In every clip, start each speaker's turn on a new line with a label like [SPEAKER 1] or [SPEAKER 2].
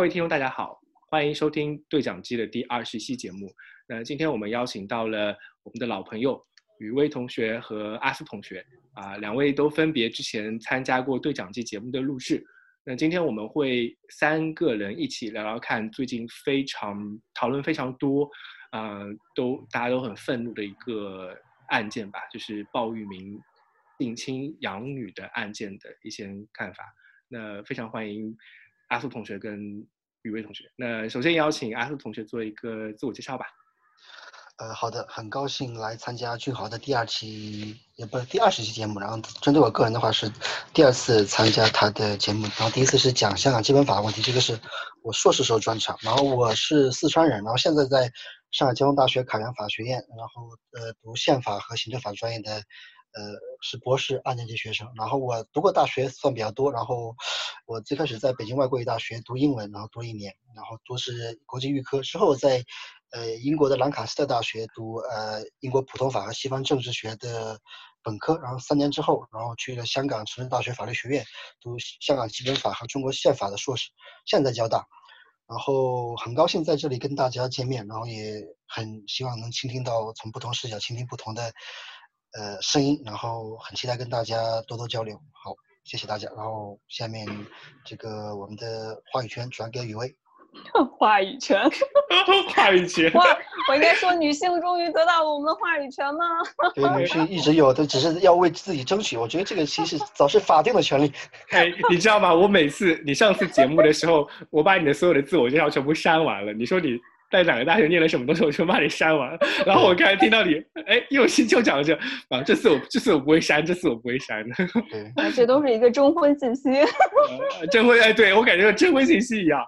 [SPEAKER 1] 各位听众，大家好，欢迎收听对讲机的第二十期节目。那今天我们邀请到了我们的老朋友雨薇同学和阿斯同学啊，两位都分别之前参加过对讲机节目的录制。那今天我们会三个人一起聊聊看最近非常讨论非常多，呃，都大家都很愤怒的一个案件吧，就是鲍玉明性侵养女的案件的一些看法。那非常欢迎阿苏同学跟雨薇同学。那首先邀请阿苏同学做一个自我介绍吧。
[SPEAKER 2] 呃，好的，很高兴来参加俊豪的第二期，也不是第二十期节目。然后针对我个人的话，是第二次参加他的节目。然后第一次是讲香港基本法问题，这个是我硕士时候专场。然后我是四川人，然后现在在上海交通大学考量法学院，然后呃读宪法和行政法专业的，呃是博士二年级学生。然后我读过大学算比较多，然后我最开始在北京外国语大学读英文，然后读一年，然后读的是国际预科，之后在。呃，英国的兰卡斯特大学读呃英国普通法和西方政治学的本科，然后三年之后，然后去了香港城市大学法律学院读香港基本法和中国宪法的硕士，现在交大，然后很高兴在这里跟大家见面，然后也很希望能倾听到从不同视角倾听不同的呃声音，然后很期待跟大家多多交流。好，谢谢大家。然后下面这个我们的话语权转给雨薇。
[SPEAKER 3] 话语权，
[SPEAKER 1] 话语权。
[SPEAKER 3] 哇，我应该说女性终于得到了我们的话语权吗？
[SPEAKER 2] 对，女性一直有的，只是要为自己争取。我觉得这个其实早是法定的权利。
[SPEAKER 1] 哎，你知道吗？我每次你上次节目的时候，我把你的所有的自我介绍全部删完了。你说你。在哪个大学念了什么东西，我就把你删完。然后我刚才听到你，哎，又新就讲了这啊，这次我这次我不会删，这次我不会删的。
[SPEAKER 3] 这都是一个征婚信息。
[SPEAKER 1] 征婚哎，对我感觉征婚信息一样。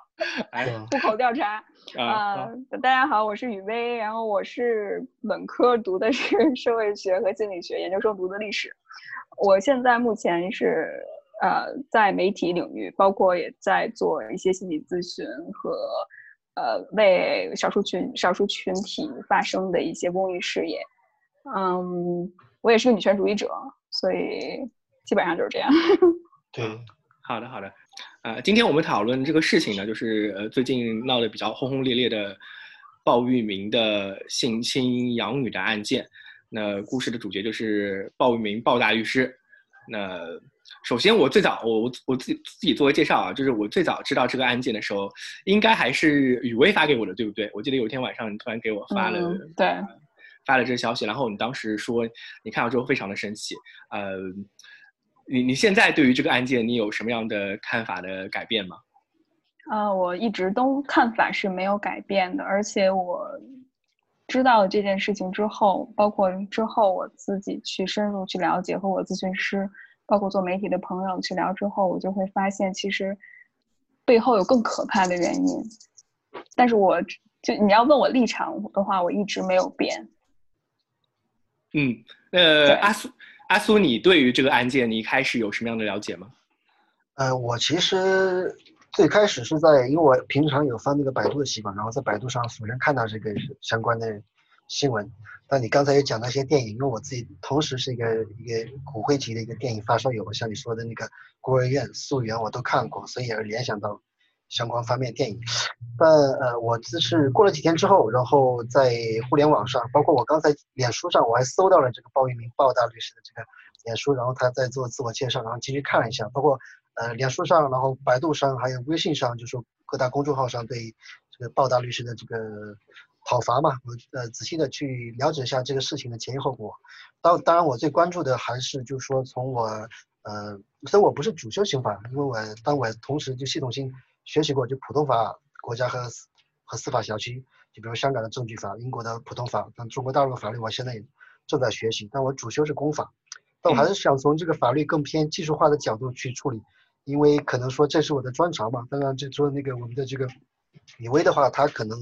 [SPEAKER 3] 哎，户口调查啊！大家好，我是雨薇，然后我是本科读的是 社会学和心理学，研究生读的历史。我现在目前是呃在媒体领域，包括也在做一些心理咨询和。呃，为少数群少数群体发声的一些公益事业，嗯，我也是个女权主义者，所以基本上就是这样。
[SPEAKER 2] 对，
[SPEAKER 1] 好的好的，呃，今天我们讨论这个事情呢，就是呃最近闹得比较轰轰烈烈的鲍玉明的性侵养女的案件。那故事的主角就是鲍玉明，鲍大律师。那首先，我最早我我我自己自己做个介绍啊，就是我最早知道这个案件的时候，应该还是雨薇发给我的，对不对？我记得有一天晚上，你突然给我发了，
[SPEAKER 3] 对，
[SPEAKER 1] 发了这个消息，然后你当时说你看到之后非常的生气，呃，你你现在对于这个案件，你有什么样的看法的改变吗？
[SPEAKER 3] 啊，我一直都看法是没有改变的，而且我知道这件事情之后，包括之后我自己去深入去了解，和我咨询师。包括做媒体的朋友去聊之后，我就会发现，其实背后有更可怕的原因。但是我就你要问我立场的话，我一直没有变。
[SPEAKER 1] 嗯，呃，阿苏，阿苏，你对于这个案件，你一开始有什么样的了解吗？
[SPEAKER 2] 呃，我其实最开始是在，因为我平常有翻那个百度的习惯，然后在百度上首先看到这个相关的新闻。那你刚才也讲那些电影，因为我自己同时是一个一个骨灰级的一个电影发烧友，像你说的那个孤儿院、溯源我都看过，所以也联想到相关方面电影。但呃，我只是过了几天之后，然后在互联网上，包括我刚才脸书上，我还搜到了这个鲍玉明鲍大律师的这个脸书，然后他在做自我介绍，然后进去看了一下，包括呃脸书上，然后百度上，还有微信上，就说各大公众号上对这个鲍大律师的这个。讨伐嘛，我呃仔细的去了解一下这个事情的前因后果。当当然，我最关注的还是就是说从我呃，虽然我不是主修刑法，因为我但我同时就系统性学习过就普通法国家和和司法辖区，就比如香港的证据法、英国的普通法，但中国大陆的法律我现在也正在学习。但我主修是公法，但我还是想从这个法律更偏技术化的角度去处理，因为可能说这是我的专长嘛。当然，就说那个我们的这个李威的话，他可能。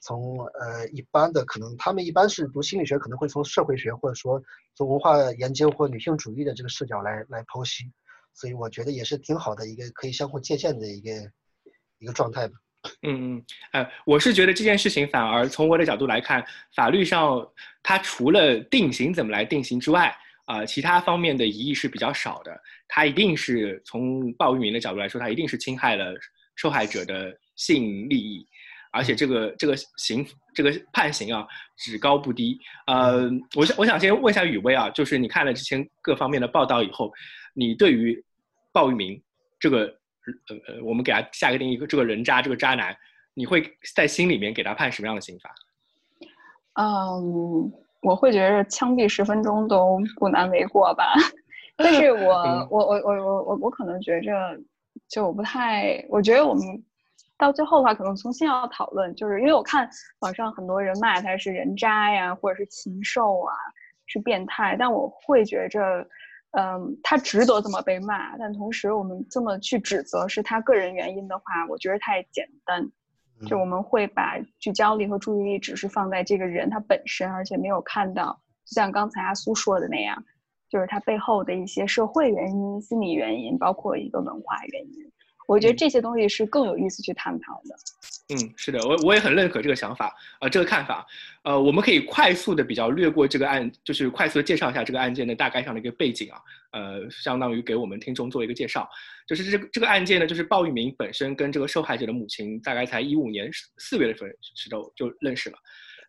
[SPEAKER 2] 从呃一般的可能，他们一般是读心理学，可能会从社会学或者说从文化研究或女性主义的这个视角来来剖析，所以我觉得也是挺好的一个可以相互借鉴的一个一个状态吧。
[SPEAKER 1] 嗯嗯，哎，我是觉得这件事情反而从我的角度来看，法律上它除了定刑怎么来定刑之外，啊，其他方面的疑义是比较少的。它一定是从鲍玉明的角度来说，它一定是侵害了。受害者的性利益，而且这个这个刑这个判刑啊，只高不低。呃，我想我想先问一下雨薇啊，就是你看了之前各方面的报道以后，你对于鲍玉明这个呃呃，我们给他下个定义，这个人渣，这个渣男，你会在心里面给他判什么样的刑罚？
[SPEAKER 3] 嗯，我会觉得枪毙十分钟都不难为过吧。但是我我我我我我我可能觉着，就我不太，我觉得我们到最后的话，可能重新要讨论，就是因为我看网上很多人骂他是人渣呀，或者是禽兽啊，是变态，但我会觉着，嗯，他值得这么被骂。但同时，我们这么去指责是他个人原因的话，我觉得太简单。就我们会把聚焦力和注意力只是放在这个人他本身，而且没有看到，就像刚才阿苏说的那样，就是他背后的一些社会原因、心理原因，包括一个文化原因。我觉得这些东西是更有意思去探讨的。
[SPEAKER 1] 嗯，是的，我我也很认可这个想法，呃，这个看法，呃，我们可以快速的比较略过这个案，就是快速的介绍一下这个案件的大概上的一个背景啊，呃，相当于给我们听众做一个介绍。就是这个这个案件呢，就是鲍玉明本身跟这个受害者的母亲大概才一五年四月份时候就认识了，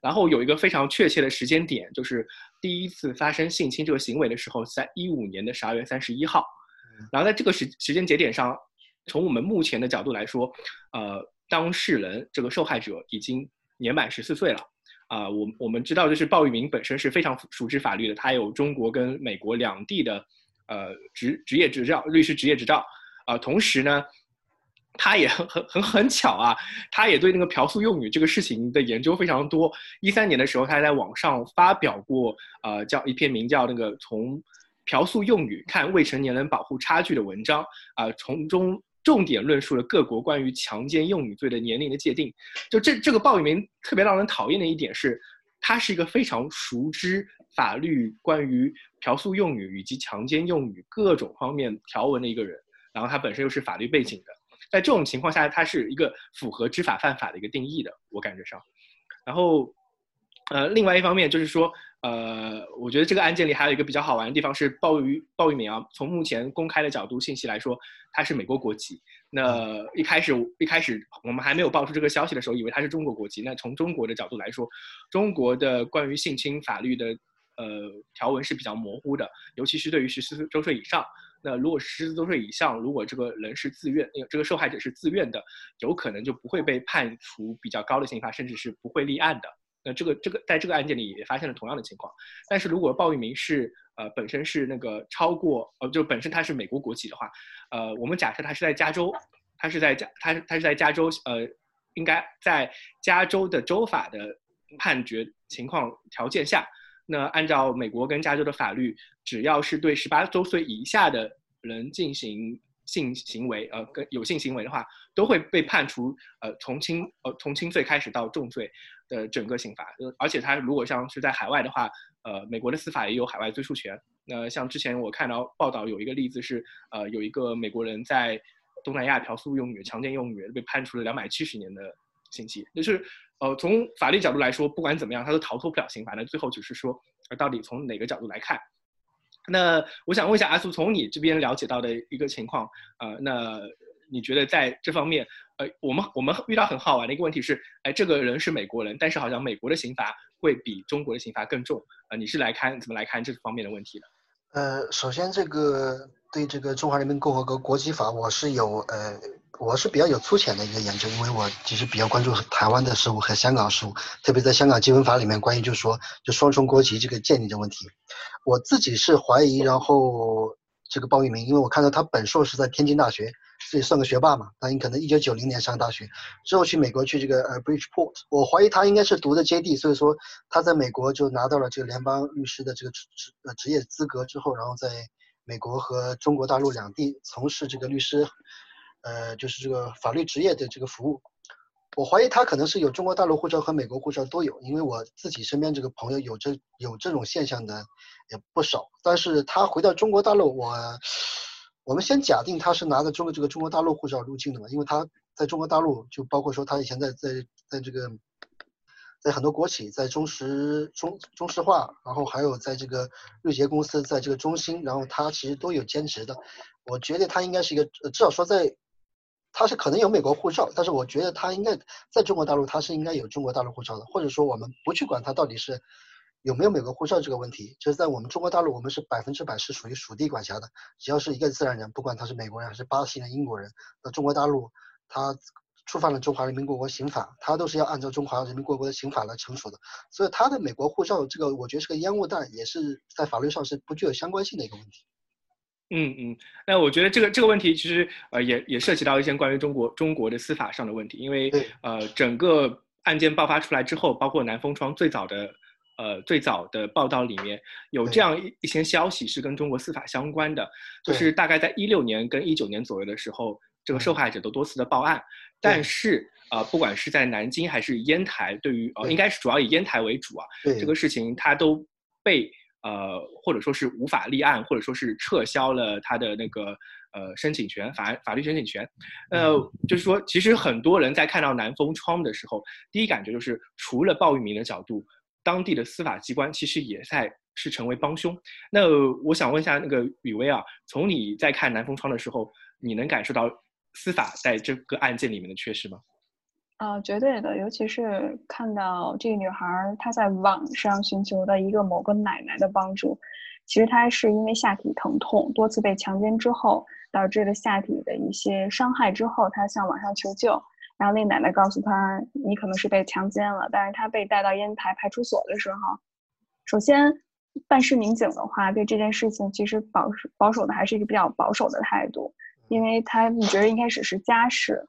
[SPEAKER 1] 然后有一个非常确切的时间点，就是第一次发生性侵这个行为的时候，在一五年的十二月三十一号，然后在这个时时间节点上。从我们目前的角度来说，呃，当事人这个受害者已经年满十四岁了，啊，我我们知道，就是鲍玉明本身是非常熟知法律的，他有中国跟美国两地的呃职职业执照，律师职业执照，啊，同时呢，他也很很很很巧啊，他也对那个嫖宿幼女这个事情的研究非常多。一三年的时候，他还在网上发表过呃叫一篇名叫那个从嫖宿幼女看未成年人保护差距的文章，啊，从中。重点论述了各国关于强奸幼女罪的年龄的界定。就这这个鲍玉明特别让人讨厌的一点是，他是一个非常熟知法律关于嫖宿幼女以及强奸幼女各种方面条文的一个人。然后他本身又是法律背景的，在这种情况下，他是一个符合知法犯法的一个定义的，我感觉上。然后，呃，另外一方面就是说。呃，我觉得这个案件里还有一个比较好玩的地方是鲍鱼鲍玉明啊，从目前公开的角度信息来说，他是美国国籍。那一开始一开始我们还没有爆出这个消息的时候，以为他是中国国籍。那从中国的角度来说，中国的关于性侵法律的呃条文是比较模糊的，尤其是对于十四周岁以上。那如果十四周岁以上，如果这个人是自愿，这个受害者是自愿的，有可能就不会被判处比较高的刑罚，甚至是不会立案的。那这个这个在这个案件里也发现了同样的情况，但是如果鲍玉明是呃本身是那个超过呃就本身他是美国国籍的话，呃我们假设他是在加州，他是在加他他是在加州呃应该在加州的州法的判决情况条件下，那按照美国跟加州的法律，只要是对十八周岁以下的人进行性行为呃跟有性行为的话，都会被判处呃从轻呃从轻罪开始到重罪。的整个刑法，而且他如果像是在海外的话，呃，美国的司法也有海外追诉权。那像之前我看到报道有一个例子是，呃，有一个美国人在东南亚嫖宿幼女、强奸幼女，被判处了两百七十年的刑期。就是，呃，从法律角度来说，不管怎么样，他都逃脱不了刑罚。那最后只是说，到底从哪个角度来看？那我想问一下阿苏，从你这边了解到的一个情况，呃，那。你觉得在这方面，呃，我们我们遇到很好玩的一个问题是，哎，这个人是美国人，但是好像美国的刑罚会比中国的刑罚更重，呃，你是来看怎么来看这方面的问题的？
[SPEAKER 2] 呃，首先这个对这个中华人民共和国国籍法，我是有呃，我是比较有粗浅的一个研究，因为我其实比较关注台湾的事务和香港事务，特别在香港基本法里面关于就是说就双重国籍这个建立的问题，我自己是怀疑，然后这个鲍玉明，因为我看到他本硕是在天津大学。自己算个学霸嘛，那你可能一九九零年上大学，之后去美国去这个呃 Bridgeport，我怀疑他应该是读的 JD，所以说他在美国就拿到了这个联邦律师的这个职职呃职业资格之后，然后在美国和中国大陆两地从事这个律师，呃就是这个法律职业的这个服务。我怀疑他可能是有中国大陆护照和美国护照都有，因为我自己身边这个朋友有这有这种现象的也不少，但是他回到中国大陆我。我们先假定他是拿着中国这个中国大陆护照入境的嘛，因为他在中国大陆就包括说他以前在在在这个，在很多国企，在中石中中石化，然后还有在这个瑞捷公司，在这个中兴，然后他其实都有兼职的。我觉得他应该是一个，至少说在他是可能有美国护照，但是我觉得他应该在中国大陆，他是应该有中国大陆护照的，或者说我们不去管他到底是有没有美国护照这个问题，就是在我们中国大陆，我们是百分之百是属于属地管辖的，只要是一个自然人，不管他是美国人还是巴西人、英国人，那中国大陆他。触犯了中华人民共和国刑法，他都是要按照中华人民共和国的刑法来惩处的，所以他的美国护照这个，我觉得是个烟雾弹，也是在法律上是不具有相关性的一个问题。
[SPEAKER 1] 嗯嗯，那我觉得这个这个问题其实呃也也涉及到一些关于中国中国的司法上的问题，因为呃整个案件爆发出来之后，包括南风窗最早的呃最早的报道里面有这样一一些消息是跟中国司法相关的，就是大概在一六年跟一九年左右的时候。这个受害者都多次的报案，但是啊，不管是在南京还是烟台，对于呃，应该是主要以烟台为主啊，这个事情他都被呃，或者说是无法立案，或者说是撤销了他的那个呃申请权，法法律申请权。呃，就是说，其实很多人在看到南风窗的时候，第一感觉就是，除了鲍玉明的角度，当地的司法机关其实也在是成为帮凶。那我想问一下那个雨薇啊，从你在看南风窗的时候，你能感受到？司法在这个案件里面的缺失吗？
[SPEAKER 3] 啊，绝对的，尤其是看到这个女孩她在网上寻求的一个某个奶奶的帮助，其实她是因为下体疼痛，多次被强奸之后导致了下体的一些伤害之后，她向网上求救，然后那奶奶告诉她你可能是被强奸了，但是她被带到烟台派出所的时候，首先办事民警的话对这件事情其实保守保守的还是一个比较保守的态度。因为他你觉得一开始是家事，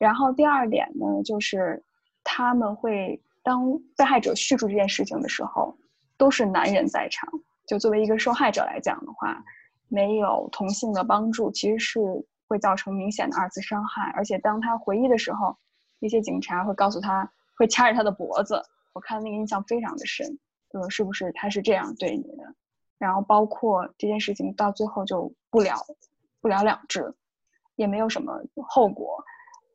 [SPEAKER 3] 然后第二点呢，就是他们会当被害者叙述这件事情的时候，都是男人在场。就作为一个受害者来讲的话，没有同性的帮助，其实是会造成明显的二次伤害。而且当他回忆的时候，那些警察会告诉他，会掐着他的脖子。我看那个印象非常的深，呃，是不是他是这样对你的？然后包括这件事情到最后就不了不了了之。也没有什么后果，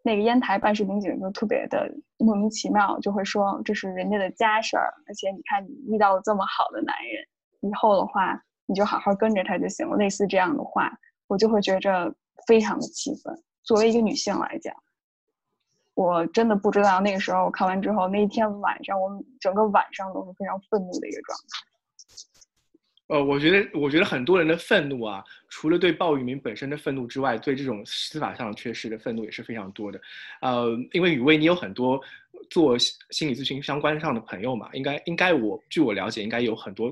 [SPEAKER 3] 那个烟台办事民警就特别的莫名其妙，就会说这是人家的家事儿，而且你看你遇到了这么好的男人，以后的话你就好好跟着他就行了。类似这样的话，我就会觉着非常的气愤。作为一个女性来讲，我真的不知道那个时候我看完之后，那一天晚上我整个晚上都是非常愤怒的一个状态。
[SPEAKER 1] 呃，我觉得，我觉得很多人的愤怒啊，除了对鲍玉明本身的愤怒之外，对这种司法上缺失的愤怒也是非常多的。呃，因为雨薇，你有很多做心理咨询相关上的朋友嘛，应该，应该我据我了解，应该有很多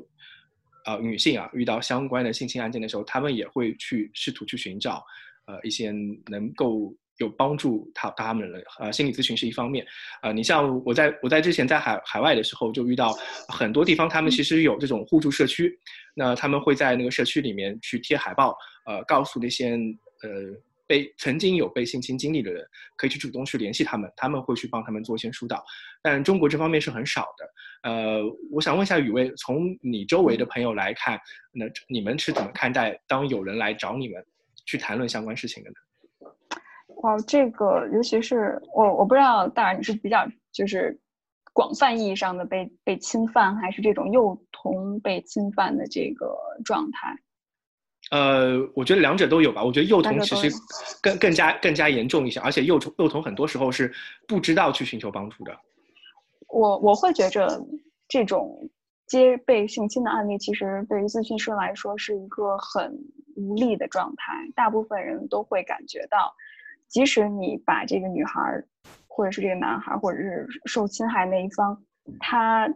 [SPEAKER 1] 呃女性啊，遇到相关的性侵案件的时候，他们也会去试图去寻找呃一些能够。有帮助他他们了呃心理咨询是一方面，呃，你像我在我在之前在海海外的时候就遇到很多地方，他们其实有这种互助社区，那他们会在那个社区里面去贴海报，呃，告诉那些呃被曾经有被性侵经历的人，可以去主动去联系他们，他们会去帮他们做一些疏导，但中国这方面是很少的，呃，我想问一下雨薇，从你周围的朋友来看，那你们是怎么看待当有人来找你们去谈论相关事情的呢？
[SPEAKER 3] 哇，这个尤其是我，我不知道大然你是比较就是广泛意义上的被被侵犯，还是这种幼童被侵犯的这个状态？
[SPEAKER 1] 呃，我觉得两者都有吧。我觉得幼童其实更更加更加严重一些，而且幼童幼童很多时候是不知道去寻求帮助的。
[SPEAKER 3] 我我会觉着这种接被性侵的案例，其实对于咨询师来说是一个很无力的状态。大部分人都会感觉到。即使你把这个女孩，或者是这个男孩，或者是受侵害那一方，他，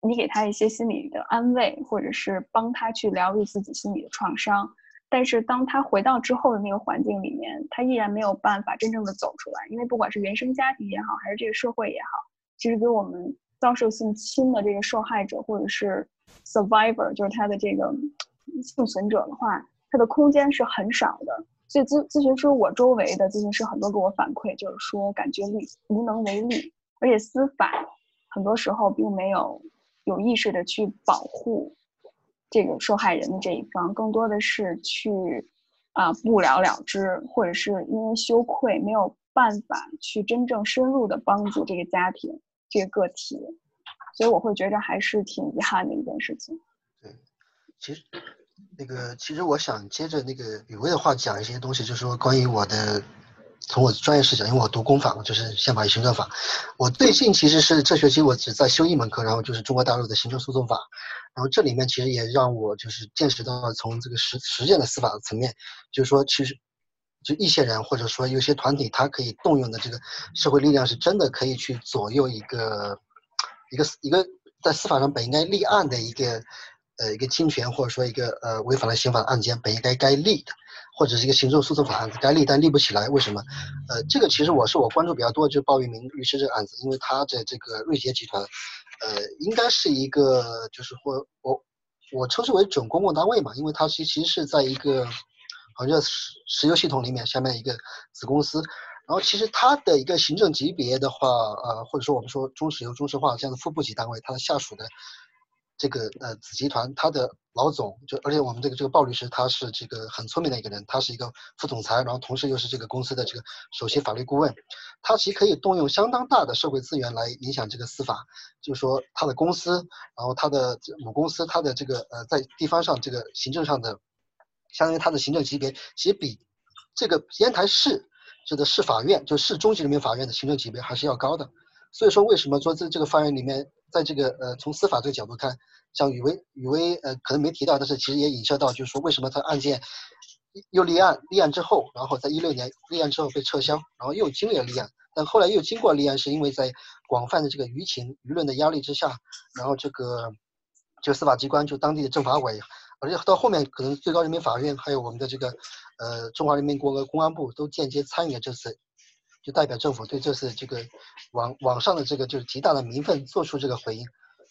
[SPEAKER 3] 你给他一些心理的安慰，或者是帮他去疗愈自己心理的创伤，但是当他回到之后的那个环境里面，他依然没有办法真正的走出来，因为不管是原生家庭也好，还是这个社会也好，其实给我们遭受性侵的这个受害者，或者是 survivor，就是他的这个 幸存者的话，他的空间是很少的。所以咨咨询师，我周围的咨询师很多给我反馈，就是说感觉力无能为力，而且司法很多时候并没有有意识的去保护这个受害人的这一方，更多的是去啊不了了之，或者是因为羞愧没有办法去真正深入的帮助这个家庭这个个体，所以我会觉得还是挺遗憾的一件事情。
[SPEAKER 2] 对，其实。那个，其实我想接着那个雨薇的话讲一些东西，就是说关于我的从我专业视角，因为我读公法嘛，就是宪法与行政法。我最近其实是这学期我只在修一门课，然后就是中国大陆的行政诉讼法。然后这里面其实也让我就是见识到了从这个实实践的司法层面，就是说其实就一些人或者说有些团体，他可以动用的这个社会力量是真的可以去左右一个一个一个在司法上本应该立案的一个呃一个侵权或者说一个呃违反了刑法的案件本应该该立的。或者是一个行政诉讼法案子该立但立不起来，为什么？呃，这个其实我是我关注比较多，就是鲍玉明律师这个案子，因为他的这个瑞杰集团，呃，应该是一个就是或我我称之为准公共单位嘛，因为它其其实是在一个好像石石油系统里面下面一个子公司，然后其实它的一个行政级别的话，呃，或者说我们说中石油、中石化这样的副部级单位，它的下属的。这个呃子集团，他的老总就，而且我们这个这个鲍律师，他是这个很聪明的一个人，他是一个副总裁，然后同时又是这个公司的这个首席法律顾问，他其实可以动用相当大的社会资源来影响这个司法，就是说他的公司，然后他的母公司，他的这个呃在地方上这个行政上的，相当于他的行政级别，其实比这个烟台市这个市法院，就市中级人民法院的行政级别还是要高的，所以说为什么说在这个法院里面？在这个呃，从司法这个角度看，像宇威宇威呃，可能没提到，但是其实也影射到，就是说为什么他案件又立案，立案之后，然后在一六年立案之后被撤销，然后又经历了立案，但后来又经过立案，是因为在广泛的这个舆情舆论的压力之下，然后这个就司法机关就当地的政法委，而且到后面可能最高人民法院还有我们的这个呃中华人民共和国公安部都间接参与了这次。就代表政府对这次这个网网上的这个就是极大的民愤做出这个回应，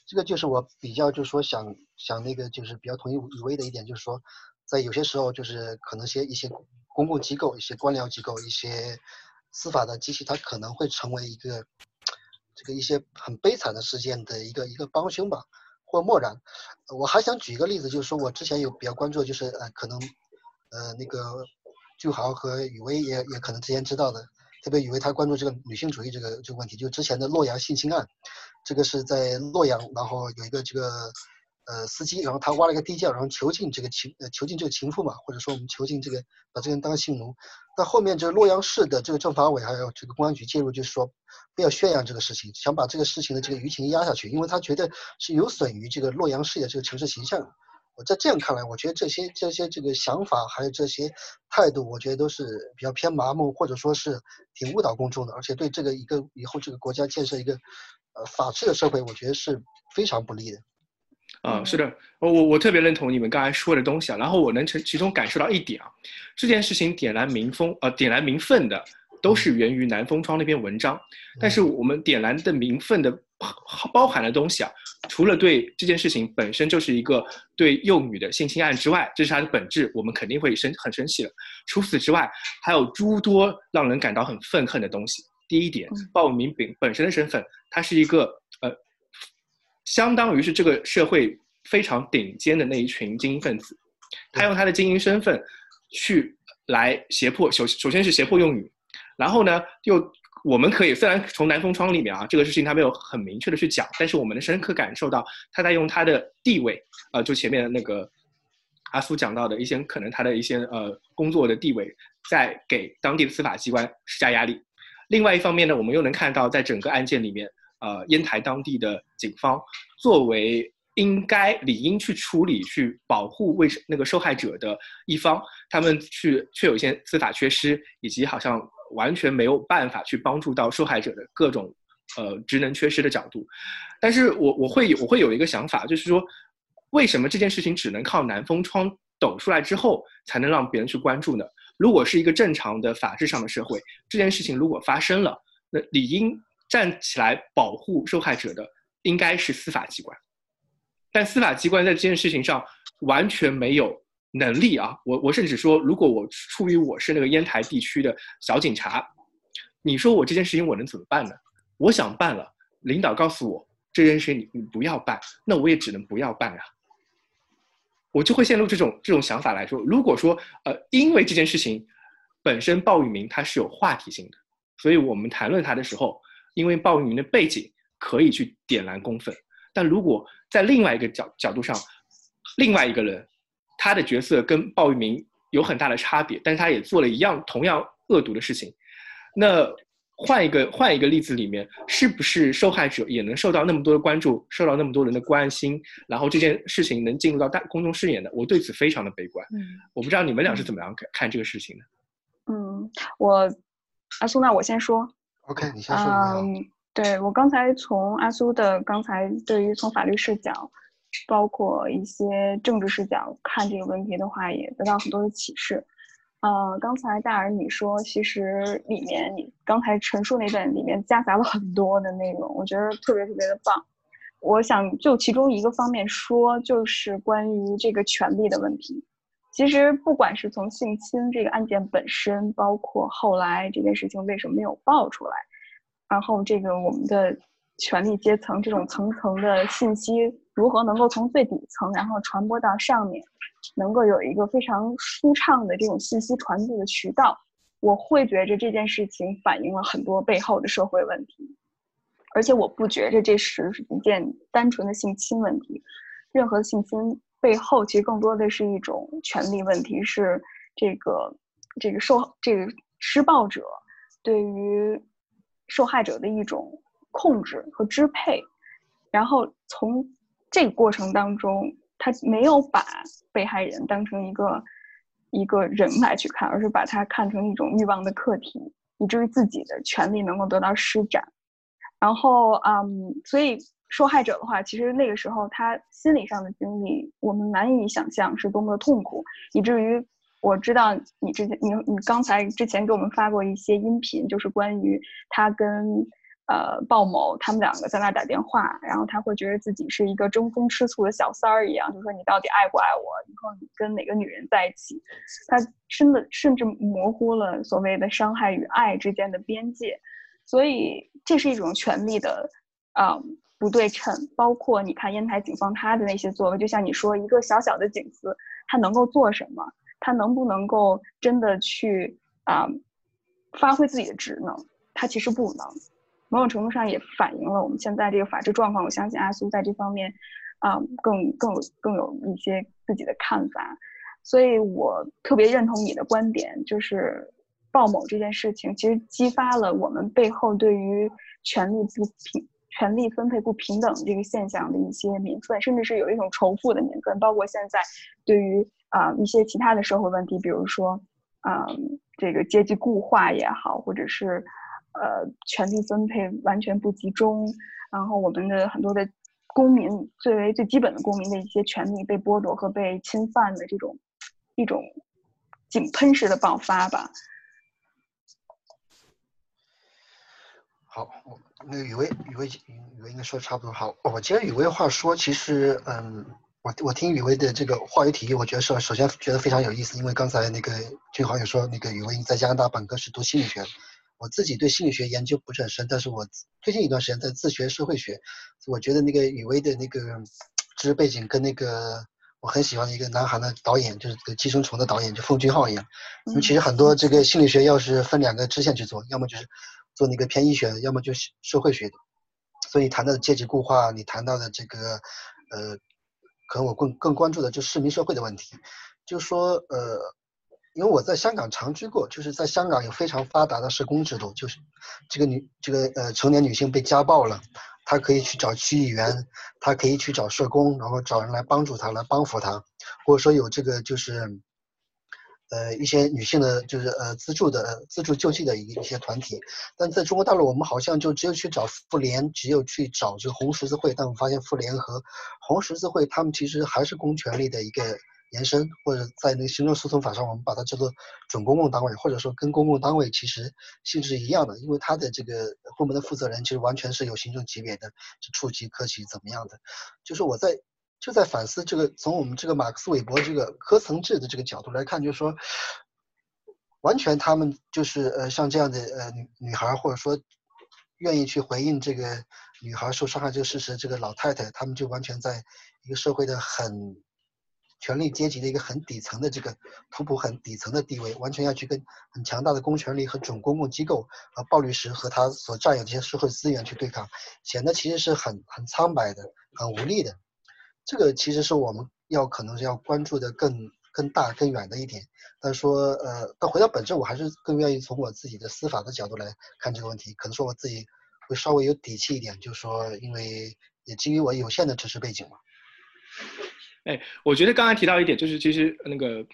[SPEAKER 2] 这个就是我比较就是说想想那个就是比较同意宇威的一点，就是说在有些时候就是可能些一些公共机构、一些官僚机构、一些司法的机器，它可能会成为一个这个一些很悲惨的事件的一个一个帮凶吧，或漠然。我还想举一个例子，就是说我之前有比较关注，就是呃可能呃那个俊豪和雨薇也也可能之前知道的。特别以为他关注这个女性主义这个这个问题，就之前的洛阳性侵案，这个是在洛阳，然后有一个这个呃司机，然后他挖了一个地窖，然后囚禁这个情呃囚禁这个情妇嘛，或者说我们囚禁这个把这个人当性奴。到后面这个洛阳市的这个政法委还有这个公安局介入，就是说不要宣扬这个事情，想把这个事情的这个舆情压下去，因为他觉得是有损于这个洛阳市的这个城市形象。我在这样看来，我觉得这些这些这个想法还有这些态度，我觉得都是比较偏麻木，或者说是挺误导公众的，而且对这个一个以后这个国家建设一个呃法治的社会，我觉得是非常不利的。
[SPEAKER 1] 啊，是的，我我我特别认同你们刚才说的东西啊。然后我能从其中感受到一点啊，这件事情点燃民风呃点燃民愤的，都是源于南风窗那篇文章。但是我们点燃的民愤的包含的东西啊。除了对这件事情本身就是一个对幼女的性侵案之外，这是它的本质，我们肯定会生很生气的。除此之外，还有诸多让人感到很愤恨的东西。第一点，鲍明炳本身的身份，他是一个呃，相当于是这个社会非常顶尖的那一群精英分子，他用他的精英身份去来胁迫，首首先是胁迫幼女，然后呢又。我们可以虽然从南风窗里面啊，这个事情他没有很明确的去讲，但是我们能深刻感受到他在用他的地位，呃，就前面那个阿苏讲到的一些可能他的一些呃工作的地位，在给当地的司法机关施加压力。另外一方面呢，我们又能看到在整个案件里面，呃，烟台当地的警方作为应该理应去处理、去保护为那个受害者的一方，他们去却有一些司法缺失，以及好像。完全没有办法去帮助到受害者的各种，呃，职能缺失的角度，但是我我会我会有一个想法，就是说，为什么这件事情只能靠南风窗抖出来之后才能让别人去关注呢？如果是一个正常的法治上的社会，这件事情如果发生了，那理应站起来保护受害者的应该是司法机关，但司法机关在这件事情上完全没有。能力啊，我我甚至说，如果我出于我是那个烟台地区的小警察，你说我这件事情我能怎么办呢？我想办了，领导告诉我这件事情你你不要办，那我也只能不要办啊。我就会陷入这种这种想法来说，如果说呃，因为这件事情本身鲍玉明他是有话题性的，所以我们谈论他的时候，因为鲍玉明的背景可以去点燃公愤，但如果在另外一个角角度上，另外一个人。他的角色跟鲍玉明有很大的差别，但是他也做了一样同样恶毒的事情。那换一个换一个例子里面，是不是受害者也能受到那么多的关注，受到那么多人的关心，然后这件事情能进入到大公众视野呢？我对此非常的悲观。嗯，我不知道你们俩是怎么样看看这个事情的。
[SPEAKER 3] 嗯，我阿苏，那我先说。
[SPEAKER 2] OK，你先说。
[SPEAKER 3] 嗯，对我刚才从阿苏的刚才对于从法律视角，包括一些政治视角看这个问题的话，也得到很多的启示。呃，刚才大耳你说，其实里面你刚才陈述那段里面夹杂了很多的内容，我觉得特别特别的棒。我想就其中一个方面说，就是关于这个权利的问题。其实不管是从性侵这个案件本身，包括后来这件事情为什么没有爆出来，然后这个我们的权力阶层这种层层的信息如何能够从最底层然后传播到上面。能够有一个非常舒畅的这种信息传递的渠道，我会觉着这件事情反映了很多背后的社会问题，而且我不觉着这是一件单纯的性侵问题，任何性侵背后其实更多的是一种权利问题，是这个这个受这个施暴者对于受害者的一种控制和支配，然后从这个过程当中。他没有把被害人当成一个一个人来去看，而是把他看成一种欲望的客体，以至于自己的权利能够得到施展。然后，嗯，所以受害者的话，其实那个时候他心理上的经历，我们难以想象是多么的痛苦，以至于我知道你之前你你刚才之前给我们发过一些音频，就是关于他跟。呃，鲍某他们两个在那打电话，然后他会觉得自己是一个争风吃醋的小三儿一样，就说你到底爱不爱我？以后你跟哪个女人在一起？他真的甚至模糊了所谓的伤害与爱之间的边界，所以这是一种权利的啊不对称。包括你看烟台警方他的那些作为，就像你说一个小小的警司，他能够做什么？他能不能够真的去啊发挥自己的职能？他其实不能。某种程度上也反映了我们现在这个法治状况。我相信阿苏在这方面，啊，更更有更有一些自己的看法。所以我特别认同你的观点，就是鲍某这件事情其实激发了我们背后对于权力不平、权力分配不平等这个现象的一些民愤，甚至是有一种仇富的民愤。包括现在对于啊一些其他的社会问题，比如说，嗯，这个阶级固化也好，或者是。呃，权力分配完全不集中，然后我们的很多的公民，最为最基本的公民的一些权利被剥夺和被侵犯的这种一种井喷式的爆发吧。
[SPEAKER 2] 好，那个雨薇，雨薇，雨薇应该说的差不多。好，我接着雨薇话说，其实，嗯，我我听雨薇的这个话语体系，我觉得是首先觉得非常有意思，因为刚才那个俊豪也说，那个雨薇在加拿大本科是读心理学。我自己对心理学研究不是很深，但是我最近一段时间在自学社会学。我觉得那个雨薇的那个知识背景跟那个我很喜欢的一个南韩的导演，就是这个《寄生虫》的导演，就奉俊昊一样。其实很多这个心理学要是分两个支线去做，要么就是做那个偏医学的，要么就是社会学的。所以谈到的阶级固化，你谈到的这个呃，可能我更更关注的就是市民社会的问题，就是说呃。因为我在香港长居过，就是在香港有非常发达的社工制度，就是这个女这个呃成年女性被家暴了，她可以去找区议员，她可以去找社工，然后找人来帮助她，来帮扶她，或者说有这个就是呃一些女性的就是呃资助的资助救济的一一些团体。但在中国大陆，我们好像就只有去找妇联，只有去找这个红十字会，但我发现妇联和红十字会他们其实还是公权力的一个。延伸或者在那个行政诉讼法上，我们把它叫做准公共单位，或者说跟公共单位其实性质是一样的，因为它的这个部门的负责人其实完全是有行政级别的，是处级、科级怎么样的。就是我在就在反思这个，从我们这个马克思韦伯这个科层制的这个角度来看，就是说，完全他们就是呃像这样的呃女女孩，或者说愿意去回应这个女孩受伤害这个事实，这个老太太，他们就完全在一个社会的很。权力阶级的一个很底层的这个图谱很底层的地位，完全要去跟很强大的公权力和准公共机构和暴律师和他所占有这些社会资源去对抗，显得其实是很很苍白的、很无力的。这个其实是我们要可能是要关注的更更大更远的一点。但说呃，但回到本质，我还是更愿意从我自己的司法的角度来看这个问题。可能说我自己会稍微有底气一点，就是说，因为也基于我有限的知识背景嘛。
[SPEAKER 1] 哎，我觉得刚才提到一点，就是其实那个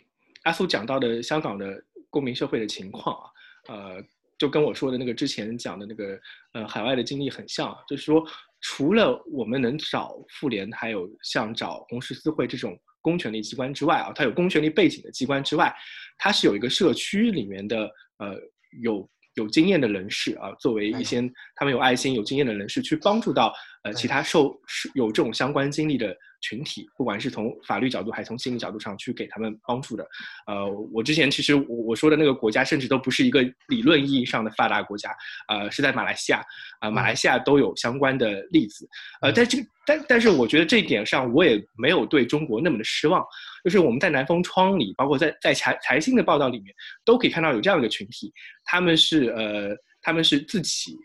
[SPEAKER 1] 阿苏讲到的香港的公民社会的情况啊，呃，就跟我说的那个之前讲的那个呃海外的经历很像，就是说，除了我们能找妇联，还有像找红十字会这种公权力机关之外啊，它有公权力背景的机关之外，它是有一个社区里面的呃有有经验的人士啊，作为一些他们有爱心、有经验的人士去帮助到呃其他受是有这种相关经历的。群体，不管是从法律角度还是从心理角度上去给他们帮助的，呃，我之前其实我我说的那个国家，甚至都不是一个理论意义上的发达国家，呃，是在马来西亚，啊，马来西亚都有相关的例子，呃，在这个但但是我觉得这一点上，我也没有对中国那么的失望，就是我们在南风窗里，包括在在财财新的报道里面，都可以看到有这样一个群体，他们是呃，他们是自己。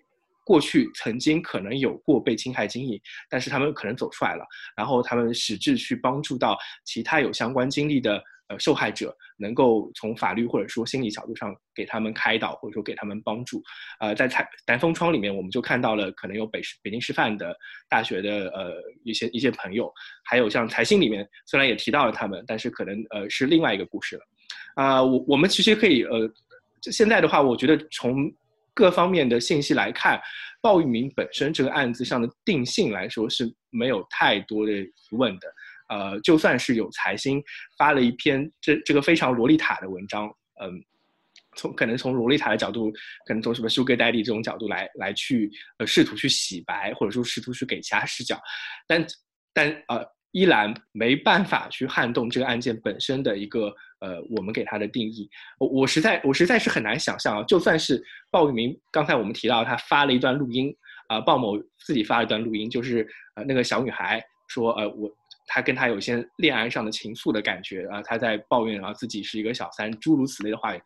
[SPEAKER 1] 过去曾经可能有过被侵害经历，但是他们可能走出来了，然后他们使志去帮助到其他有相关经历的呃受害者，能够从法律或者说心理角度上给他们开导，或者说给他们帮助。呃，在台南风窗里面，我们就看到了可能有北北京师范的大学的呃一些一些朋友，还有像财新里面虽然也提到了他们，但是可能呃是另外一个故事了。啊，我我们其实可以呃，现在的话，我觉得从各方面的信息来看，鲍玉明本身这个案子上的定性来说是没有太多的疑问的。呃，就算是有财新发了一篇这这个非常洛丽塔的文章，嗯，从可能从洛丽塔的角度，可能从什么 Sugar Daddy 这种角度来来去呃试图去洗白，或者说试图去给其他视角，但但呃。依然没办法去撼动这个案件本身的一个呃，我们给它的定义。我我实在我实在是很难想象啊，就算是鲍玉明，刚才我们提到他发了一段录音啊，鲍某自己发了一段录音，就是呃那个小女孩说呃我他跟他有些恋爱上的情愫的感觉啊，他在抱怨啊自己是一个小三，诸如此类的话语。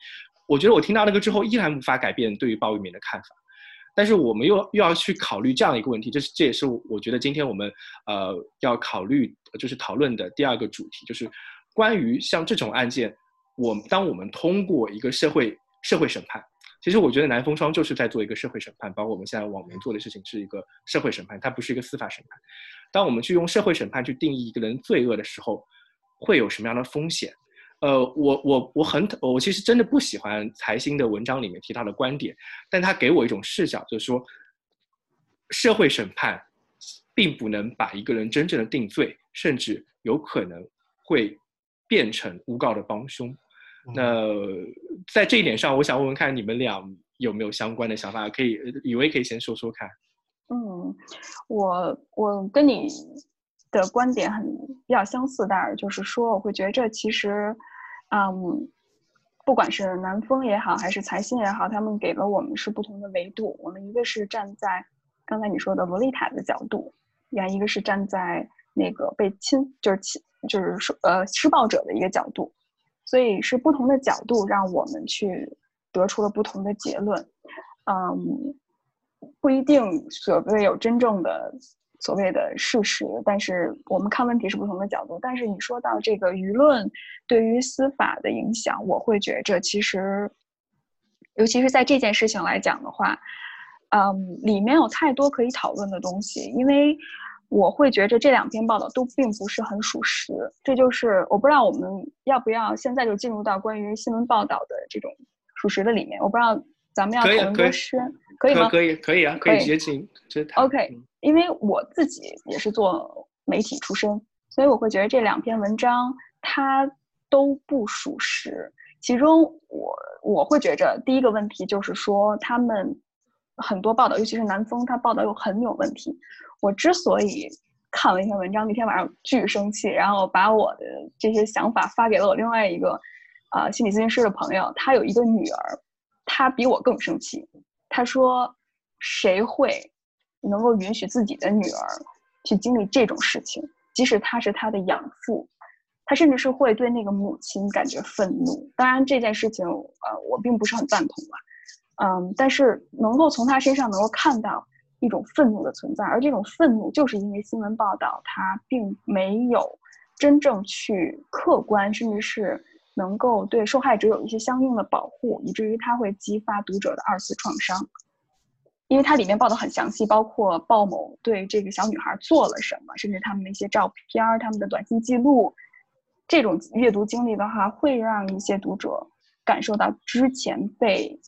[SPEAKER 1] 我觉得我听到那个之后，依然无法改变对于鲍玉明的看法。但是我们又又要去考虑这样一个问题，这是这也是我觉得今天我们呃要考虑就是讨论的第二个主题，就是关于像这种案件，我当我们通过一个社会社会审判，其实我觉得南风窗就是在做一个社会审判，包括我们现在网民做的事情是一个社会审判，它不是一个司法审判。当我们去用社会审判去定义一个人罪恶的时候，会有什么样的风险？呃，我我我很我其实真的不喜欢财新的文章里面提到的观点，但他给我一种视角，就是说，社会审判并不能把一个人真正的定罪，甚至有可能会变成诬告的帮凶。那在这一点上，我想问问看你们俩有没有相关的想法？可以，以为可以先说说看。
[SPEAKER 3] 嗯，我我跟你的观点很比较相似，但是就是说，我会觉得这其实。嗯，不管是南风也好，还是财新也好，他们给了我们是不同的维度。我们一个是站在刚才你说的洛丽塔的角度，呀，一个是站在那个被侵，就是侵，就是说呃施暴者的一个角度，所以是不同的角度让我们去得出了不同的结论。嗯，不一定所谓有真正的。所谓的事实，但是我们看问题是不同的角度。但是你说到这个舆论对于司法的影响，我会觉着其实，尤其是在这件事情来讲的话，嗯，里面有太多可以讨论的东西。因为我会觉着这两篇报道都并不是很属实。这就是我不知道我们要不要现在就进入到关于新闻报道的这种属实的里面。我不知道咱们要讨论多深，可以吗？
[SPEAKER 1] 可以，可以啊，可以直接进，直接谈。
[SPEAKER 3] OK。因为我自己也是做媒体出身，所以我会觉得这两篇文章它都不属实。其中，我我会觉着第一个问题就是说，他们很多报道，尤其是南风，他报道又很有问题。我之所以看了一篇文章，那天晚上巨生气，然后把我的这些想法发给了我另外一个啊心理咨询师的朋友，他有一个女儿，他比我更生气。他说：“谁会？”能够允许自己的女儿去经历这种事情，即使她是他的养父，他甚至是会对那个母亲感觉愤怒。当然，这件事情，呃，我并不是很赞同吧，嗯，但是能够从他身上能够看到一种愤怒的存在，而这种愤怒就是因为新闻报道它并没有真正去客观，甚至是能够对受害者有一些相应的保护，以至于它会激发读者的二次创伤。因为它里面报道很详细，包括鲍某对这个小女孩做了什么，甚至他们的一些照片、他们的短信记录，这种阅读经历的话，会让一些读者感受到之前被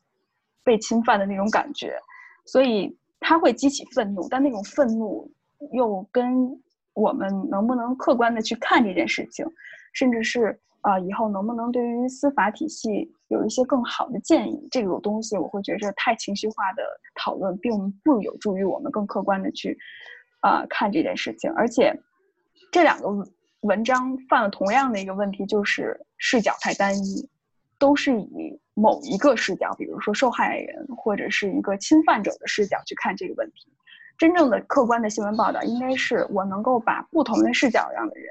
[SPEAKER 3] 被侵犯的那种感觉，所以他会激起愤怒，但那种愤怒又跟我们能不能客观的去看这件事情，甚至是。啊，以后能不能对于司法体系有一些更好的建议？这种东西我会觉着太情绪化的讨论，并不有助于我们更客观的去啊看这件事情。而且这两个文章犯了同样的一个问题，就是视角太单一，都是以某一个视角，比如说受害人或者是一个侵犯者的视角去看这个问题。真正的客观的新闻报道，应该是我能够把不同的视角上的人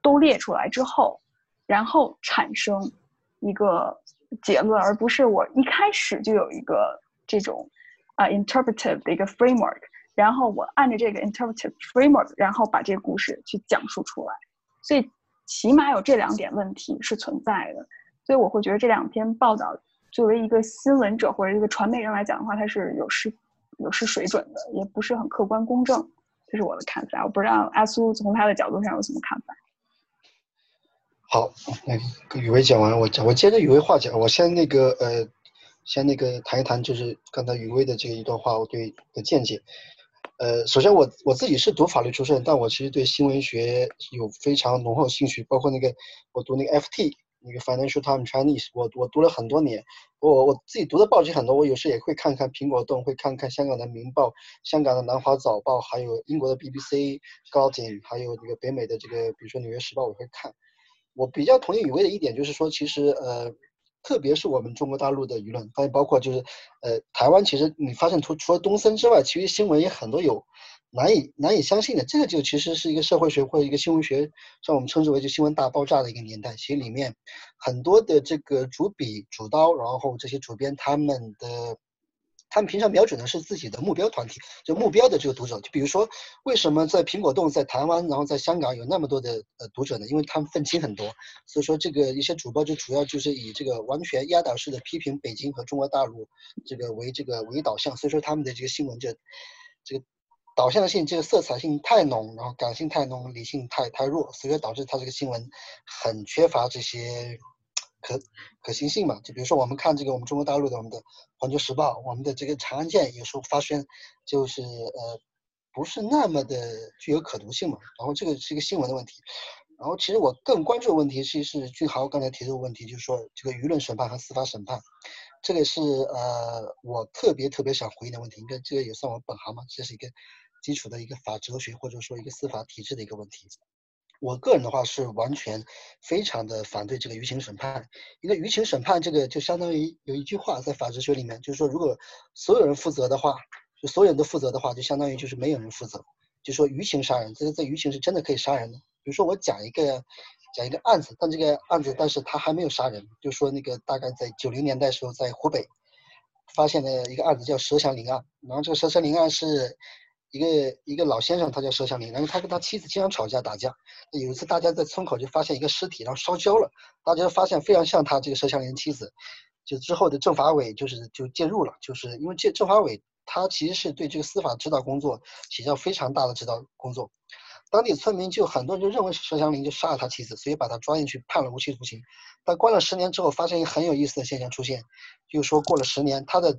[SPEAKER 3] 都列出来之后。然后产生一个结论，而不是我一开始就有一个这种啊 interpretive 的一个 framework，然后我按照这个 interpretive framework，然后把这个故事去讲述出来。所以起码有这两点问题是存在的。所以我会觉得这两篇报道作为一个新闻者或者一个传媒人来讲的话，它是有失有失水准的，也不是很客观公正。这是我的看法。我不知道阿苏从他的角度上有什么看法。
[SPEAKER 2] 好，那个雨薇讲完，我讲，我接着雨薇话讲，我先那个呃，先那个谈一谈，就是刚才雨薇的这一段话，我对的见解。呃，首先我我自己是读法律出身，但我其实对新闻学有非常浓厚兴趣，包括那个我读那个 FT 那个 Financial Times Chinese，我我读了很多年，我我自己读的报纸很多，我有时也会看看苹果动，会看看香港的《明报》、香港的《南华早报》，还有英国的 BBC、Guardian，还有这个北美的这个，比如说《纽约时报》，我会看。我比较同意雨薇的一点，就是说，其实呃，特别是我们中国大陆的舆论，还包括就是呃，台湾，其实你发现除除了东森之外，其余新闻也很多有难以难以相信的。这个就其实是一个社会学或者一个新闻学，像我们称之为就新闻大爆炸的一个年代。其实里面很多的这个主笔主刀，然后这些主编他们的。他们平常瞄准的是自己的目标团体，就目标的这个读者。就比如说，为什么在苹果洞、在台湾，然后在香港有那么多的呃读者呢？因为他们愤青很多，所以说这个一些主播就主要就是以这个完全压倒式的批评北京和中国大陆这个为这个为导向，所以说他们的这个新闻就这个导向性、这个色彩性太浓，然后感性太浓，理性太太弱，所以说导致他这个新闻很缺乏这些。可可行性嘛？就比如说，我们看这个我们中国大陆的我们的《环球时报》，我们的这个长安舰有时候发生就是呃不是那么的具有可读性嘛。然后这个是一个新闻的问题。然后其实我更关注的问题，其实是俊豪刚才提出的问题，就是说这个舆论审判和司法审判，这个是呃我特别特别想回应的问题。应该这个也算我本行嘛，这是一个基础的一个法哲学或者说一个司法体制的一个问题。我个人的话是完全非常的反对这个舆情审判，因为舆情审判这个就相当于有一句话在法治学里面，就是说如果所有人负责的话，就所有人都负责的话，就相当于就是没有人负责，就说舆情杀人，这个在舆情是真的可以杀人的。比如说我讲一个讲一个案子，但这个案子但是他还没有杀人，就说那个大概在九零年代时候在湖北发现了一个案子叫佘祥林案，然后这个佘祥林案是。一个一个老先生，他叫佘祥林，然后他跟他妻子经常吵架打架。有一次，大家在村口就发现一个尸体，然后烧焦了，大家发现非常像他这个佘祥林妻子。就之后的政法委就是就介入了，就是因为这政法委他其实是对这个司法指导工作起到非常大的指导工作。当地村民就很多人就认为佘祥林就杀了他妻子，所以把他抓进去判了无期徒刑。但关了十年之后，发现一个很有意思的现象出现，就是说过了十年，他的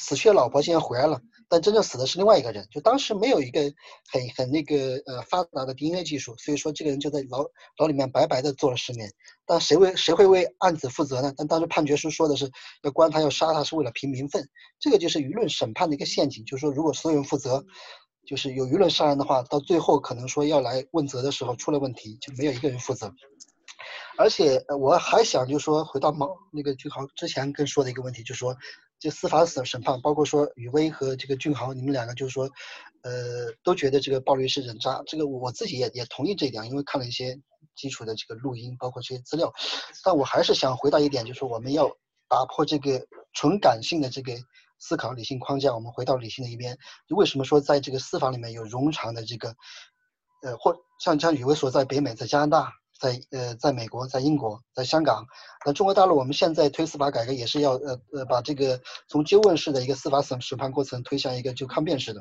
[SPEAKER 2] 死去的老婆竟然回来了。但真正死的是另外一个人，就当时没有一个很很那个呃发达的 DNA 技术，所以说这个人就在牢牢里面白白的坐了十年。但谁为谁会为案子负责呢？但当时判决书说的是要关他要杀他是为了平民愤，这个就是舆论审判的一个陷阱，就是说如果所有人负责，就是有舆论杀人的话，到最后可能说要来问责的时候出了问题，就没有一个人负责。而且我还想就说回到毛那个俊豪之前跟说的一个问题，就是说。这司法审审判，包括说雨薇和这个俊豪，你们两个就是说，呃，都觉得这个鲍律师人渣。这个我自己也也同意这一点，因为看了一些基础的这个录音，包括这些资料。但我还是想回答一点，就是我们要打破这个纯感性的这个思考理性框架，我们回到理性的一边。为什么说在这个司法里面有冗长的这个，呃，或像像宇威说，在北美，在加拿大，在呃，在美国，在英国，在香港，那中国大陆，我们现在推司法改革也是要呃呃把这个从纠问式的一个司法审审判过程推向一个就抗辩式的。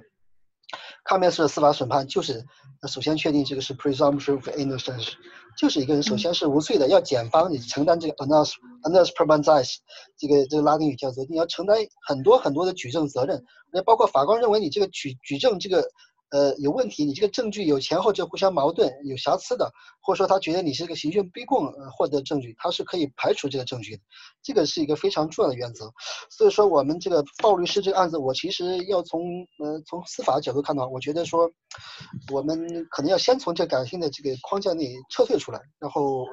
[SPEAKER 2] 抗辩式的司法审判就是，首先确定这个是 presumption of innocence，就是一个人首先是无罪的，要检方你承担这个 annus annus p r o b a n z i s 这个这个拉丁语叫做你要承担很多很多的举证责任，那包括法官认为你这个举举证这个。呃，有问题，你这个证据有前后就互相矛盾、有瑕疵的，或者说他觉得你是个刑讯逼供呃获得证据，他是可以排除这个证据的，这个是一个非常重要的原则。所以说，我们这个鲍律师这个案子，我其实要从呃从司法角度看到，我觉得说，我们可能要先从这感性的这个框架内撤退出来，然后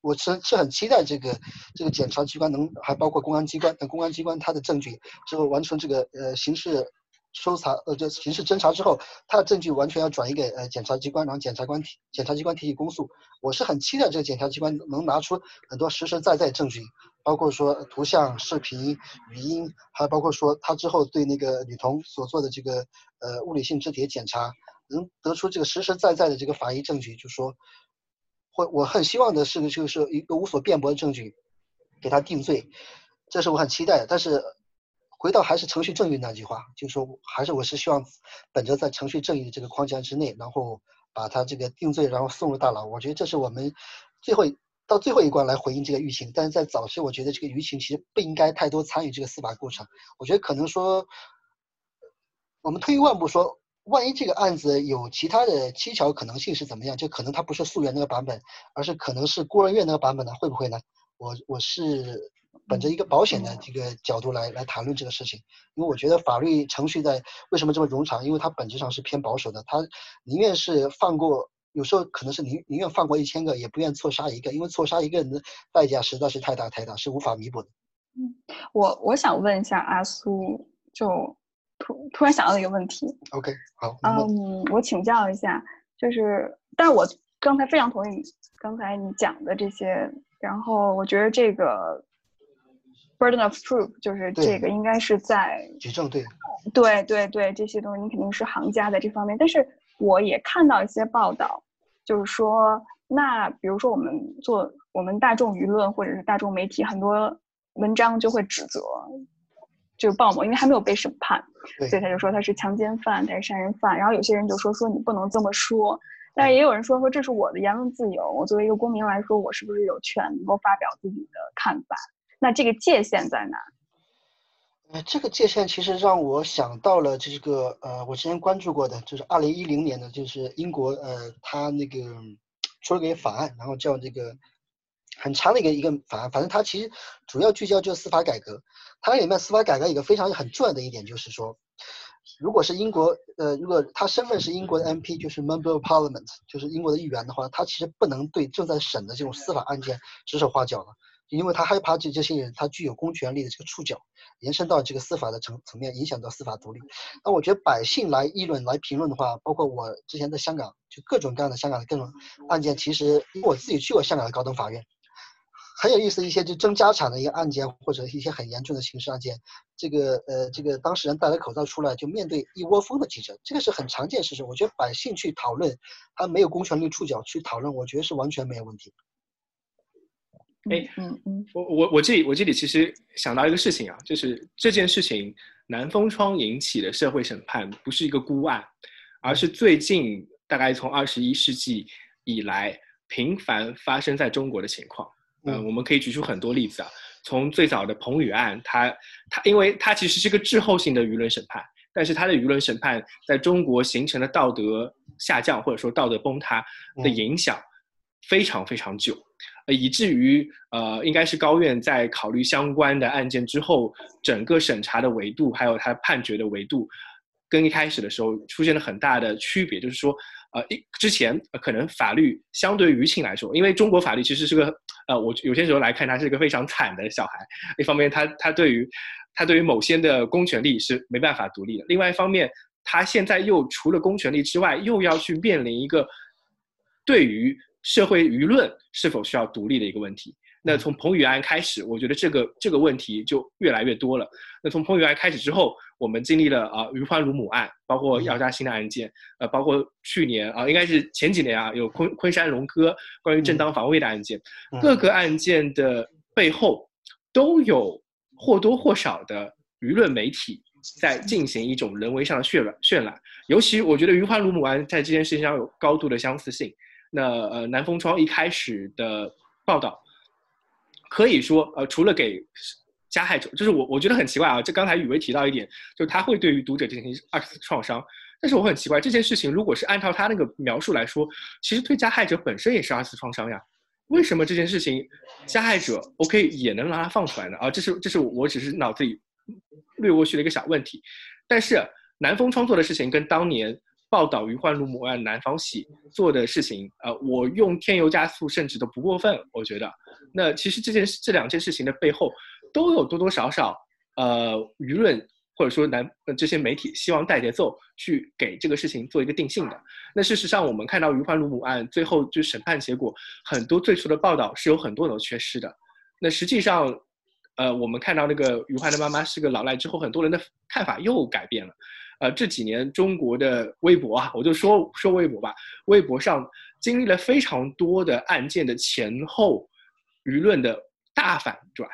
[SPEAKER 2] 我是是很期待这个这个检察机关能，还包括公安机关，等公安机关他的证据之后完成这个呃刑事。搜查呃，这刑事侦查之后，他的证据完全要转移给呃检察机关，然后检察官提检察机关提起公诉。我是很期待这个检察机关能拿出很多实实在在证据，包括说图像、视频、语音，还包括说他之后对那个女童所做的这个呃物理性肢体的检查，能得出这个实实在在的这个法医证据，就说，或我很希望的是就是一个无所辩驳的证据，给他定罪，这是我很期待的，但是。回到还是程序正义那句话，就是说，还是我是希望，本着在程序正义的这个框架之内，然后把他这个定罪，然后送入大牢。我觉得这是我们最后到最后一关来回应这个舆情。但是在早期，我觉得这个舆情其实不应该太多参与这个司法过程。我觉得可能说，我们退一万步说，万一这个案子有其他的蹊跷可能性是怎么样？就可能它不是溯源那个版本，而是可能是孤儿院那个版本呢？会不会呢？我我是。本着一个保险的这个角度来来谈论这个事情，因为我觉得法律程序在为什么这么冗长？因为它本质上是偏保守的，它宁愿是放过，有时候可能是宁宁愿放过一千个，也不愿错杀一个，因为错杀一个人的代价实在是太大太大，是无法弥补的。
[SPEAKER 3] 嗯，我我想问一下阿苏，就突突然想到一个问题。
[SPEAKER 2] OK，好。
[SPEAKER 3] 嗯，我请教一下，就是，但是我刚才非常同意刚才你讲的这些，然后我觉得这个。Burden of proof 就是这个，应该是在
[SPEAKER 2] 举证对，
[SPEAKER 3] 对对对，这些东西你肯定是行家在这方面。但是我也看到一些报道，就是说，那比如说我们做我们大众舆论或者是大众媒体，很多文章就会指责，就是鲍某，因为还没有被审判，所以他就说他是强奸犯，他是杀人犯。然后有些人就说说你不能这么说，但是也有人说说这是我的言论自由，我作为一个公民来说，我是不是有权能够发表自己的看法？那这个界限在哪？
[SPEAKER 2] 呃，这个界限其实让我想到了这个呃，我之前关注过的，就是二零一零年的，就是英国呃，他那个出了个法案，然后叫这个很长的一个一个法案，反正它其实主要聚焦就是司法改革。它里面司法改革一个非常很重要的一点就是说，如果是英国呃，如果他身份是英国的 MP，就是 Member of Parliament，就是英国的议员的话，他其实不能对正在审的这种司法案件指手画脚了。因为他害怕这这些人，他具有公权力的这个触角，延伸到这个司法的层层面，影响到司法独立。那我觉得百姓来议论、来评论的话，包括我之前在香港，就各种各样的香港的各种案件，其实因为我自己去过香港的高等法院，很有意思一些就争家产的一个案件，或者一些很严重的刑事案件，这个呃这个当事人戴着口罩出来，就面对一窝蜂的记者，这个是很常见事实。我觉得百姓去讨论，他没有公权力触角去讨论，我觉得是完全没有问题。
[SPEAKER 1] 哎，嗯嗯，我我我这里我这里其实想到一个事情啊，就是这件事情南风窗引起的社会审判不是一个孤案，而是最近大概从二十一世纪以来频繁发生在中国的情况。嗯，我们可以举出很多例子啊，从最早的彭宇案，它它因为它其实是个滞后性的舆论审判，但是它的舆论审判在中国形成的道德下降或者说道德崩塌的影响非常非常久。以至于呃，应该是高院在考虑相关的案件之后，整个审查的维度还有他判决的维度，跟一开始的时候出现了很大的区别。就是说，呃，一之前可能法律相对于舆情来说，因为中国法律其实是个呃，我有些时候来看，他是一个非常惨的小孩。一方面，他他对于他对于某些的公权力是没办法独立的；另外一方面，他现在又除了公权力之外，又要去面临一个对于。社会舆论是否需要独立的一个问题？那从彭宇案开始，我觉得这个这个问题就越来越多了。那从彭宇案开始之后，我们经历了啊于欢卢母案，包括姚嘉欣的案件，呃，包括去年啊，应该是前几年啊，有昆昆山龙哥关于正当防卫的案件，各个案件的背后都有或多或少的舆论媒体在进行一种人为上的渲染渲染。尤其我觉得于欢卢母案在这件事情上有高度的相似性。那呃南风窗一开始的报道。可以说，呃，除了给加害者，就是我，我觉得很奇怪啊。这刚才雨薇提到一点，就是他会对于读者进行二次创伤。但是我很奇怪，这件事情如果是按照他那个描述来说，其实对加害者本身也是二次创伤呀。为什么这件事情加害者 OK 也能让他放出来呢？啊，这是这是我只是脑子里略过去的一个小问题。但是南风窗做的事情跟当年。报道余欢如母案南方喜做的事情，呃，我用添油加醋甚至都不过分，我觉得。那其实这件事这两件事情的背后，都有多多少少，呃，舆论或者说南这些媒体希望带节奏去给这个事情做一个定性的。那事实上，我们看到余欢如母案最后就审判结果，很多最初的报道是有很多都缺失的。那实际上，呃，我们看到那个余欢的妈妈是个老赖之后，很多人的看法又改变了。呃，这几年中国的微博啊，我就说说微博吧，微博上经历了非常多的案件的前后舆论的大反转，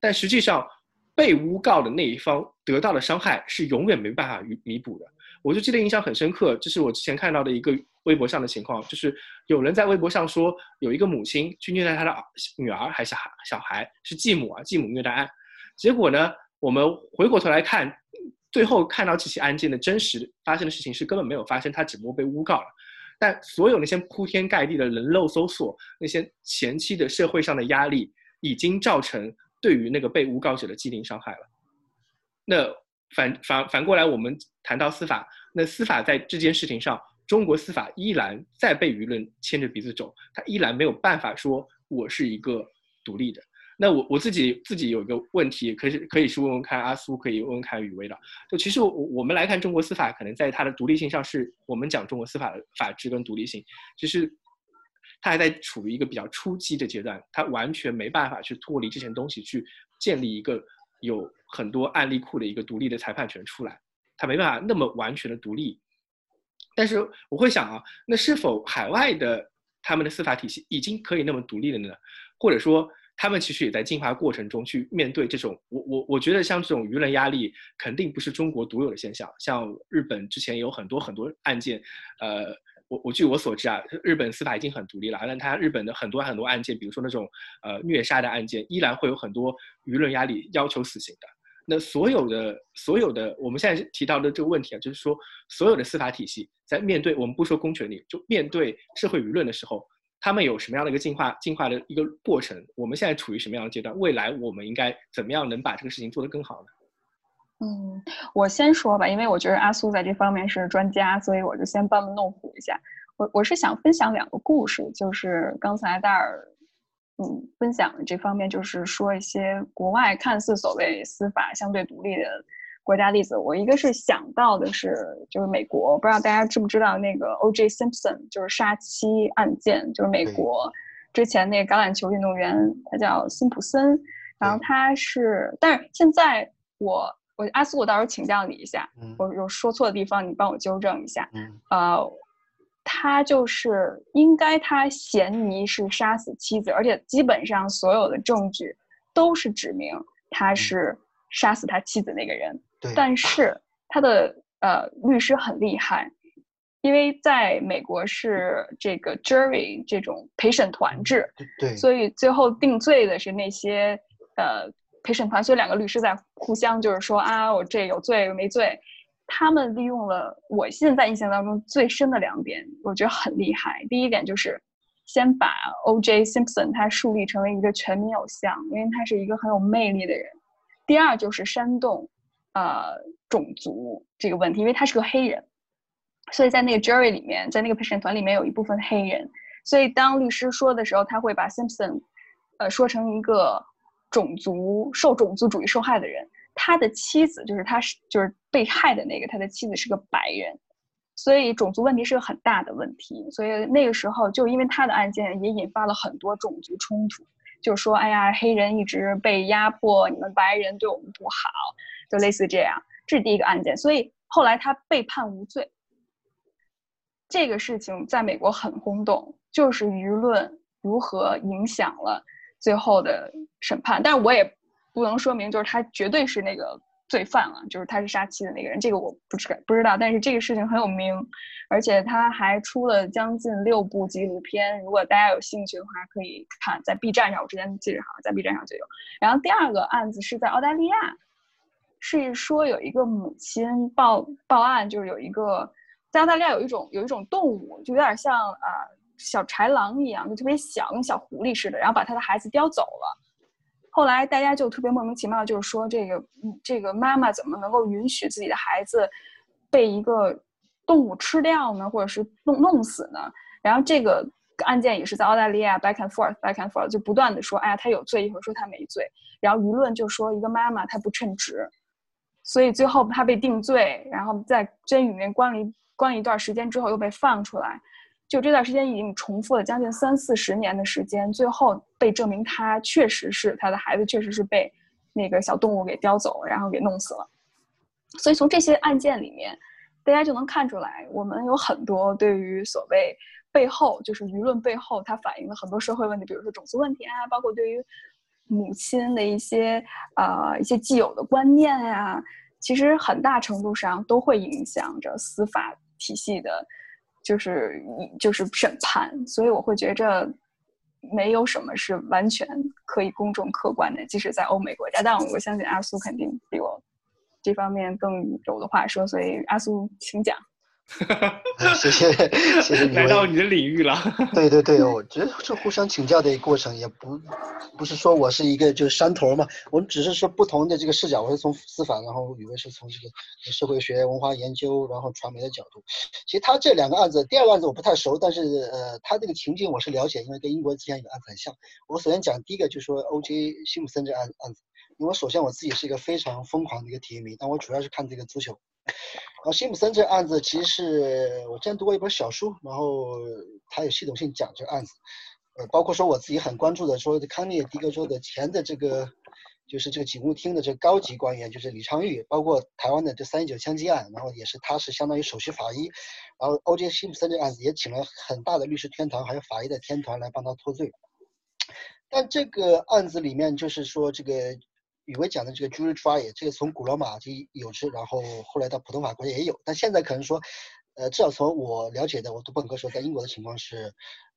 [SPEAKER 1] 但实际上被诬告的那一方得到的伤害是永远没办法弥弥补的。我就记得印象很深刻，这是我之前看到的一个微博上的情况，就是有人在微博上说有一个母亲去虐待她的女儿还是，小孩是继母啊，继母虐待案，结果呢，我们回过头来看。最后看到这起案件的真实发生的事情是根本没有发生，他只不过被诬告了。但所有那些铺天盖地的人肉搜索，那些前期的社会上的压力，已经造成对于那个被诬告者的既定伤害了。那反反反过来，我们谈到司法，那司法在这件事情上，中国司法依然在被舆论牵着鼻子走，他依然没有办法说我是一个独立的。那我我自己自己有一个问题，可以可以是问问看阿苏，可以问问看雨薇的。就其实我我们来看中国司法，可能在它的独立性上，是我们讲中国司法的法治跟独立性，其实它还在处于一个比较初级的阶段，它完全没办法去脱离这些东西，去建立一个有很多案例库的一个独立的裁判权出来，它没办法那么完全的独立。但是我会想啊，那是否海外的他们的司法体系已经可以那么独立了呢？或者说？他们其实也在进化过程中去面对这种，我我我觉得像这种舆论压力肯定不是中国独有的现象，像日本之前有很多很多案件，呃，我我据我所知啊，日本司法已经很独立了，但他日本的很多很多案件，比如说那种呃虐杀的案件，依然会有很多舆论压力要求死刑的。那所有的所有的我们现在提到的这个问题啊，就是说所有的司法体系在面对我们不说公权力，就面对社会舆论的时候。他们有什么样的一个进化进化的一个过程？我们现在处于什么样的阶段？未来我们应该怎么样能把这个事情做得更好
[SPEAKER 3] 呢？嗯，我先说吧，因为我觉得阿苏在这方面是专家，所以我就先班门弄斧一下。我我是想分享两个故事，就是刚才戴尔嗯分享的这方面，就是说一些国外看似所谓司法相对独立的。国家例子，我一个是想到的是，就是美国，不知道大家知不知道那个 O.J. Simpson，就是杀妻案件，就是美国之前那个橄榄球运动员，他叫辛普森，然后他是，但是现在我我阿苏，我到时候请教你一下，我有说错的地方，你帮我纠正一下。呃，他就是应该他嫌疑是杀死妻子，而且基本上所有的证据都是指明他是杀死他妻子那个人。但是他的呃律师很厉害，因为在美国是这个 jury 这种陪审团制，
[SPEAKER 2] 对，
[SPEAKER 3] 所以最后定罪的是那些呃陪审团，所以两个律师在互相就是说啊，我这有罪没罪，他们利用了我现在印象当中最深的两点，我觉得很厉害。第一点就是先把 O.J. Simpson 他树立成为一个全民偶像，因为他是一个很有魅力的人。第二就是煽动。呃，种族这个问题，因为他是个黑人，所以在那个 jury 里面，在那个陪审团里面有一部分黑人，所以当律师说的时候，他会把 Simpson，呃，说成一个种族受种族主义受害的人。他的妻子就是他是就是被害的那个，他的妻子是个白人，所以种族问题是个很大的问题。所以那个时候就因为他的案件也引发了很多种族冲突。就说哎呀，黑人一直被压迫，你们白人对我们不好，就类似这样。这是第一个案件，所以后来他被判无罪。这个事情在美国很轰动，就是舆论如何影响了最后的审判。但是我也不能说明就是他绝对是那个罪犯了，就是他是杀妻的那个人，这个我不知不知道。但是这个事情很有名，而且他还出了将近六部纪录片。如果大家有兴趣的话，可以看在 B 站上，我之前记着好像在 B 站上就有。然后第二个案子是在澳大利亚，是说有一个母亲报报案，就是有一个。在澳大利亚有一种有一种动物，就有点像啊小豺狼一样，就特别小，跟小狐狸似的，然后把他的孩子叼走了。后来大家就特别莫名其妙，就是说这个这个妈妈怎么能够允许自己的孩子被一个动物吃掉呢，或者是弄弄死呢？然后这个案件也是在澳大利亚 back and forth back and forth 就不断的说，哎呀他有罪，一会儿说他没罪，然后舆论就说一个妈妈她不称职，所以最后他被定罪，然后在监狱里面关了一。关一段时间之后又被放出来，就这段时间已经重复了将近三四十年的时间，最后被证明他确实是他的孩子，确实是被那个小动物给叼走，然后给弄死了。所以从这些案件里面，大家就能看出来，我们有很多对于所谓背后就是舆论背后它反映了很多社会问题，比如说种族问题啊，包括对于母亲的一些呃一些既有的观念呀，其实很大程度上都会影响着司法。体系的，就是就是审判，所以我会觉着没有什么是完全可以公众客观的，即使在欧美国家。但我相信阿苏肯定比我这方面更有的话说，所以阿苏请讲。
[SPEAKER 2] 谢 谢谢谢，
[SPEAKER 1] 来到你的领域了。
[SPEAKER 2] 对对对，我觉得这互相请教的一个过程，也不不是说我是一个就是山头嘛，我们只是说不同的这个视角，我是从司法，然后雨薇是从这个社会学、文化研究，然后传媒的角度。其实他这两个案子，第二个案子我不太熟，但是呃，他这个情境我是了解，因为跟英国之前有个案子很像。我首先讲第一个，就是说 O.J. 辛普森这案案子，因为首先我自己是一个非常疯狂的一个体育迷，但我主要是看这个足球。然后辛普森这个案子，其实是我之前读过一本小书，然后他有系统性讲这个案子，呃，包括说我自己很关注的，说康涅狄格州的前的这个，就是这个警务厅的这个高级官员，就是李昌钰，包括台湾的这三一九枪击案，然后也是他是相当于首席法医，然后 O.J. 辛普森这个案子也请了很大的律师天团，还有法医的天团来帮他脱罪，但这个案子里面就是说这个。宇威讲的这个 jury trial，这个从古罗马就有之，然后后来到普通法国家也有，但现在可能说，呃，至少从我了解的，我读本科时候在英国的情况是，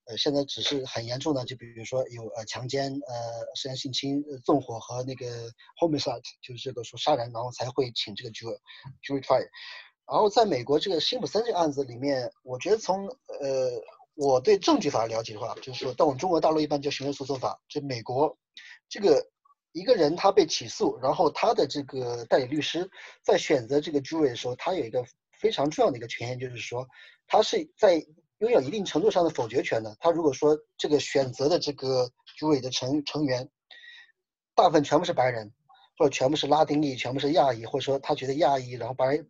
[SPEAKER 2] 呃，现在只是很严重的，就比如说有呃强奸、呃涉嫌性侵、纵火和那个 homicide，就是这个说杀人，然后才会请这个 jury jury trial。然后在美国这个辛普森这个案子里面，我觉得从呃我对证据法了解的话，就是说到我们中国大陆一般叫刑事诉讼法，就美国这个。一个人他被起诉，然后他的这个代理律师在选择这个 jury 的时候，他有一个非常重要的一个权限，就是说他是在拥有一定程度上的否决权的。他如果说这个选择的这个 jury 的成成员大部分全部是白人，或者全部是拉丁裔，全部是亚裔，或者说他觉得亚裔，然后白人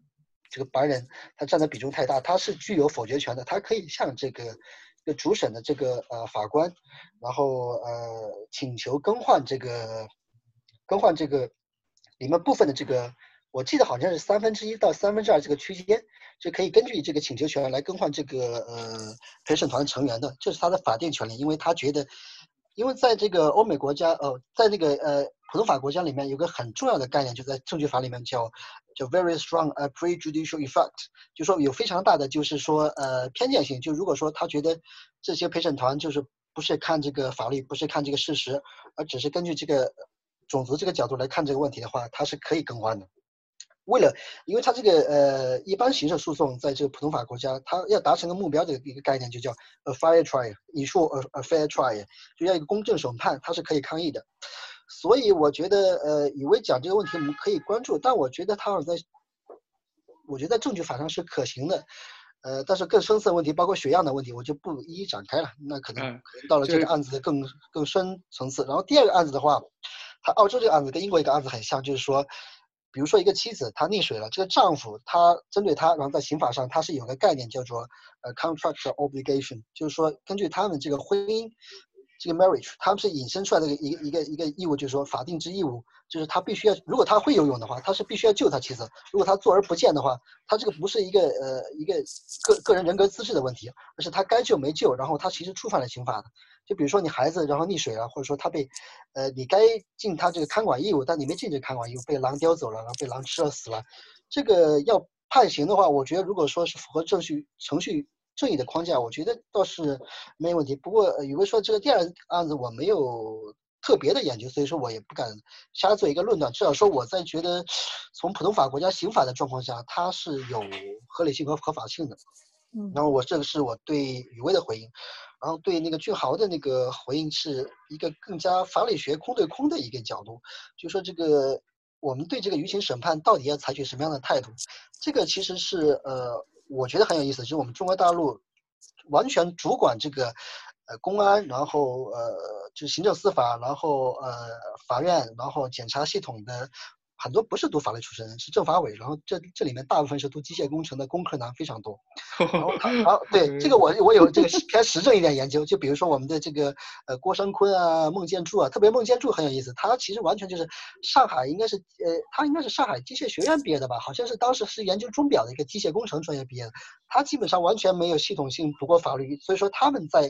[SPEAKER 2] 这个白人他占的比重太大，他是具有否决权的。他可以向这个这个主审的这个呃法官，然后呃请求更换这个。更换这个里面部分的这个，我记得好像是三分之一到三分之二这个区间，就可以根据这个请求权来更换这个呃陪审团成员的，这是他的法定权利，因为他觉得，因为在这个欧美国家，呃，在这个呃普通法国家里面有个很重要的概念，就在证据法里面叫叫 very strong a prejudicial effect，就说有非常大的就是说呃偏见性，就如果说他觉得这些陪审团就是不是看这个法律，不是看这个事实，而只是根据这个。种族这个角度来看这个问题的话，它是可以更换的。为了，因为它这个呃，一般刑事诉讼在这个普通法国家，它要达成个目标的一个概念就叫 a fair trial。你说 a a fair trial，就要一个公正审判，它是可以抗议的。所以我觉得呃，以为讲这个问题我们可以关注，但我觉得它好像在，我觉得在证据法上是可行的。呃，但是更深层问题，包括血样的问题，我就不一一展开了。那可能可能到了这个案子的更更深层次。然后第二个案子的话。他澳洲这个案子跟英国一个案子很像，就是说，比如说一个妻子她溺水了，这个丈夫他针对她，然后在刑法上他是有个概念叫做呃 contract obligation，就是说根据他们这个婚姻这个 marriage，他们是引申出来的一个一个一个义务，就是说法定之义务，就是他必须要，如果他会游泳的话，他是必须要救他妻子；如果他坐而不见的话，他这个不是一个呃一个个个人人格资质的问题，而是他该救没救，然后他其实触犯了刑法的。就比如说你孩子然后溺水了，或者说他被，呃，你该尽他这个看管义务，但你没尽这个看管义务，被狼叼走了，然后被狼吃了死了，这个要判刑的话，我觉得如果说是符合程序程序正义的框架，我觉得倒是没有问题。不过宇威说这个第二案子我没有特别的研究，所以说我也不敢瞎做一个论断。至少说我在觉得从普通法国家刑法的状况下，它是有合理性和合法性的。
[SPEAKER 3] 嗯，
[SPEAKER 2] 然后我这个是我对雨薇的回应。然后对那个俊豪的那个回应是一个更加法理学空对空的一个角度，就说这个我们对这个舆情审判到底要采取什么样的态度？这个其实是呃，我觉得很有意思，就是我们中国大陆完全主管这个呃公安，然后呃就是行政司法，然后呃法院，然后检察系统的。很多不是读法律出身，是政法委，然后这这里面大部分是读机械工程的工科男非常多。然后他，然后对这个我我有这个偏实证一点研究，就比如说我们的这个呃郭声琨啊、孟建柱啊，特别孟建柱很有意思，他其实完全就是上海应该是呃他应该是上海机械学院毕业的吧，好像是当时是研究钟表的一个机械工程专业毕业的，他基本上完全没有系统性读过法律，所以说他们在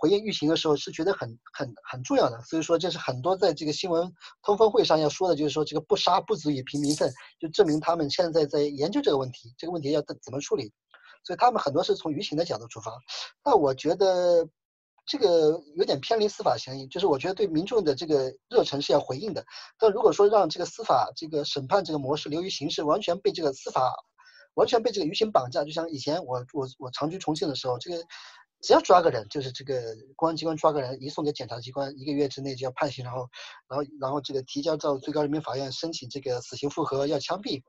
[SPEAKER 2] 回应舆情的时候是觉得很很很重要的，所以说这是很多在这个新闻通风会上要说的，就是说这个不杀。不足以平民愤，就证明他们现在在研究这个问题，这个问题要怎怎么处理，所以他们很多是从舆情的角度出发。那我觉得这个有点偏离司法嫌疑，就是我觉得对民众的这个热忱是要回应的。但如果说让这个司法这个审判这个模式流于形式，完全被这个司法完全被这个舆情绑架，就像以前我我我常居重庆的时候，这个。只要抓个人，就是这个公安机关抓个人，移送给检察机关，一个月之内就要判刑，然后，然后，然后这个提交到最高人民法院申请这个死刑复核，要枪毙。